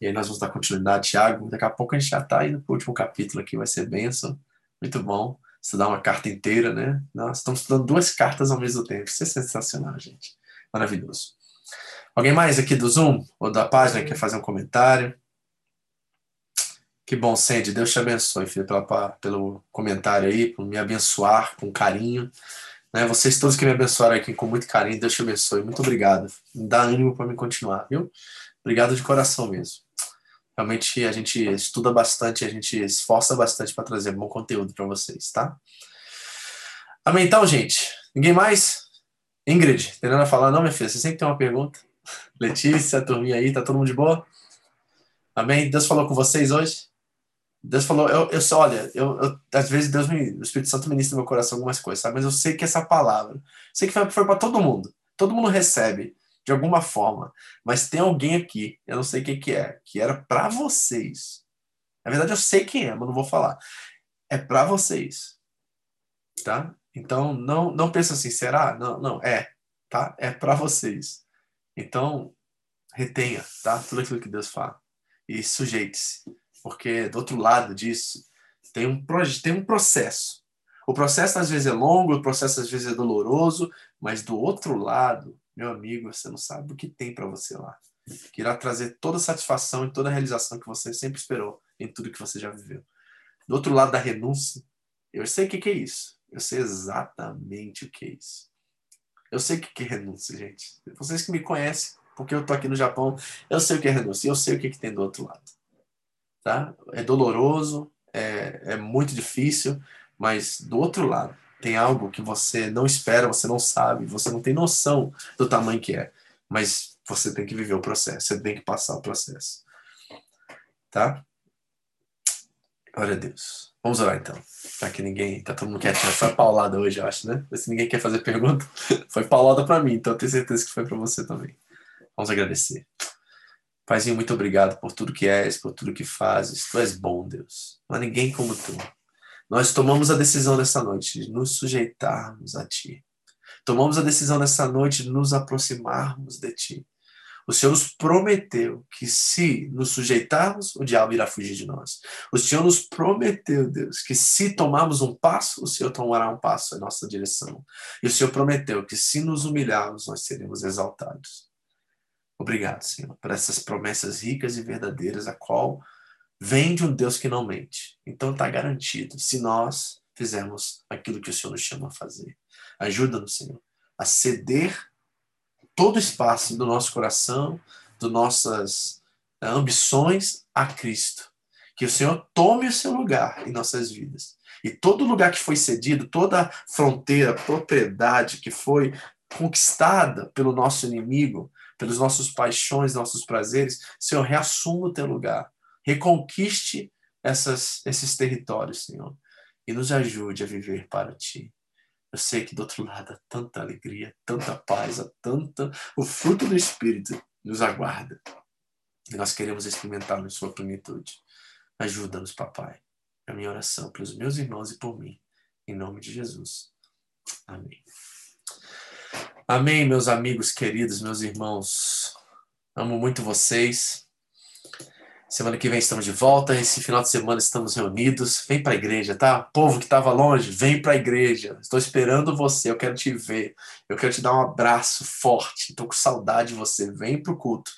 E aí nós vamos dar continuidade, Tiago. Daqui a pouco a gente já está indo para o último capítulo aqui, vai ser benção. Muito bom. Estudar uma carta inteira, né? Nós estamos estudando duas cartas ao mesmo tempo. Isso é sensacional, gente. Maravilhoso. Alguém mais aqui do Zoom ou da página quer fazer um comentário? Que bom, Sandy. Deus te abençoe, filho, pela, pelo comentário aí, por me abençoar com carinho. Né? Vocês todos que me abençoaram aqui com muito carinho, Deus te abençoe. Muito obrigado. Me dá ânimo para me continuar, viu? Obrigado de coração mesmo. Realmente a gente estuda bastante, a gente esforça bastante para trazer bom conteúdo para vocês, tá? Amém, então, gente. Ninguém mais? Ingrid, tem nada a falar, não, minha filha? Você sempre tem uma pergunta? <laughs> Letícia, turminha aí, tá todo mundo de boa? Amém? Deus falou com vocês hoje? Deus falou, eu, eu só, olha, eu, eu, às vezes Deus me, o Espírito Santo ministra no meu coração algumas coisas, sabe? Mas eu sei que essa palavra, sei que foi, para todo mundo. Todo mundo recebe de alguma forma. Mas tem alguém aqui, eu não sei quem que é, que era para vocês. Na verdade, eu sei quem é, mas não vou falar. É para vocês. Tá? Então, não não pensa assim, será? Não, não, é, tá? É para vocês. Então, retenha, tá? Tudo aquilo que Deus fala. E sujeite-se porque do outro lado disso tem um, tem um processo. O processo às vezes é longo, o processo às vezes é doloroso, mas do outro lado, meu amigo, você não sabe o que tem para você lá. Que irá trazer toda a satisfação e toda a realização que você sempre esperou em tudo que você já viveu. Do outro lado da renúncia, eu sei o que, que é isso. Eu sei exatamente o que é isso. Eu sei o que, que é renúncia, gente. Vocês que me conhecem, porque eu tô aqui no Japão, eu sei o que é renúncia. Eu sei o que, que tem do outro lado tá? É doloroso, é, é muito difícil, mas do outro lado tem algo que você não espera, você não sabe, você não tem noção do tamanho que é, mas você tem que viver o processo, você tem que passar o processo, tá? Glória a Deus. Vamos orar então. Já que ninguém, tá todo mundo quietinho. Foi paulada hoje, eu acho, né? Se ninguém quer fazer pergunta, <laughs> foi paulada para mim, então eu tenho certeza que foi para você também. Vamos agradecer. Paizinho, muito obrigado por tudo que és, por tudo que fazes. Tu és bom, Deus. Não há ninguém como tu. Nós tomamos a decisão nessa noite de nos sujeitarmos a ti. Tomamos a decisão nessa noite de nos aproximarmos de ti. O Senhor nos prometeu que se nos sujeitarmos, o diabo irá fugir de nós. O Senhor nos prometeu, Deus, que se tomarmos um passo, o Senhor tomará um passo em nossa direção. E o Senhor prometeu que se nos humilharmos, nós seremos exaltados. Obrigado, Senhor, por essas promessas ricas e verdadeiras, a qual vem de um Deus que não mente. Então está garantido, se nós fizermos aquilo que o Senhor nos chama a fazer. Ajuda-nos, Senhor, a ceder todo o espaço do nosso coração, das nossas eh, ambições a Cristo. Que o Senhor tome o seu lugar em nossas vidas. E todo lugar que foi cedido, toda fronteira, propriedade que foi conquistada pelo nosso inimigo, pelos nossos paixões, nossos prazeres, Senhor, reassuma o teu lugar. Reconquiste essas, esses territórios, Senhor, e nos ajude a viver para ti. Eu sei que do outro lado há tanta alegria, tanta paz, há tanta. O fruto do Espírito nos aguarda. E nós queremos experimentá-lo em sua plenitude. Ajuda-nos, papai. É a minha oração pelos meus irmãos e por mim. Em nome de Jesus. Amém. Amém, meus amigos queridos, meus irmãos. Amo muito vocês. Semana que vem estamos de volta. Esse final de semana estamos reunidos. Vem para a igreja, tá? Povo que estava longe, vem para a igreja. Estou esperando você. Eu quero te ver. Eu quero te dar um abraço forte. Estou com saudade de você. Vem para o culto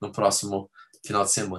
no próximo final de semana.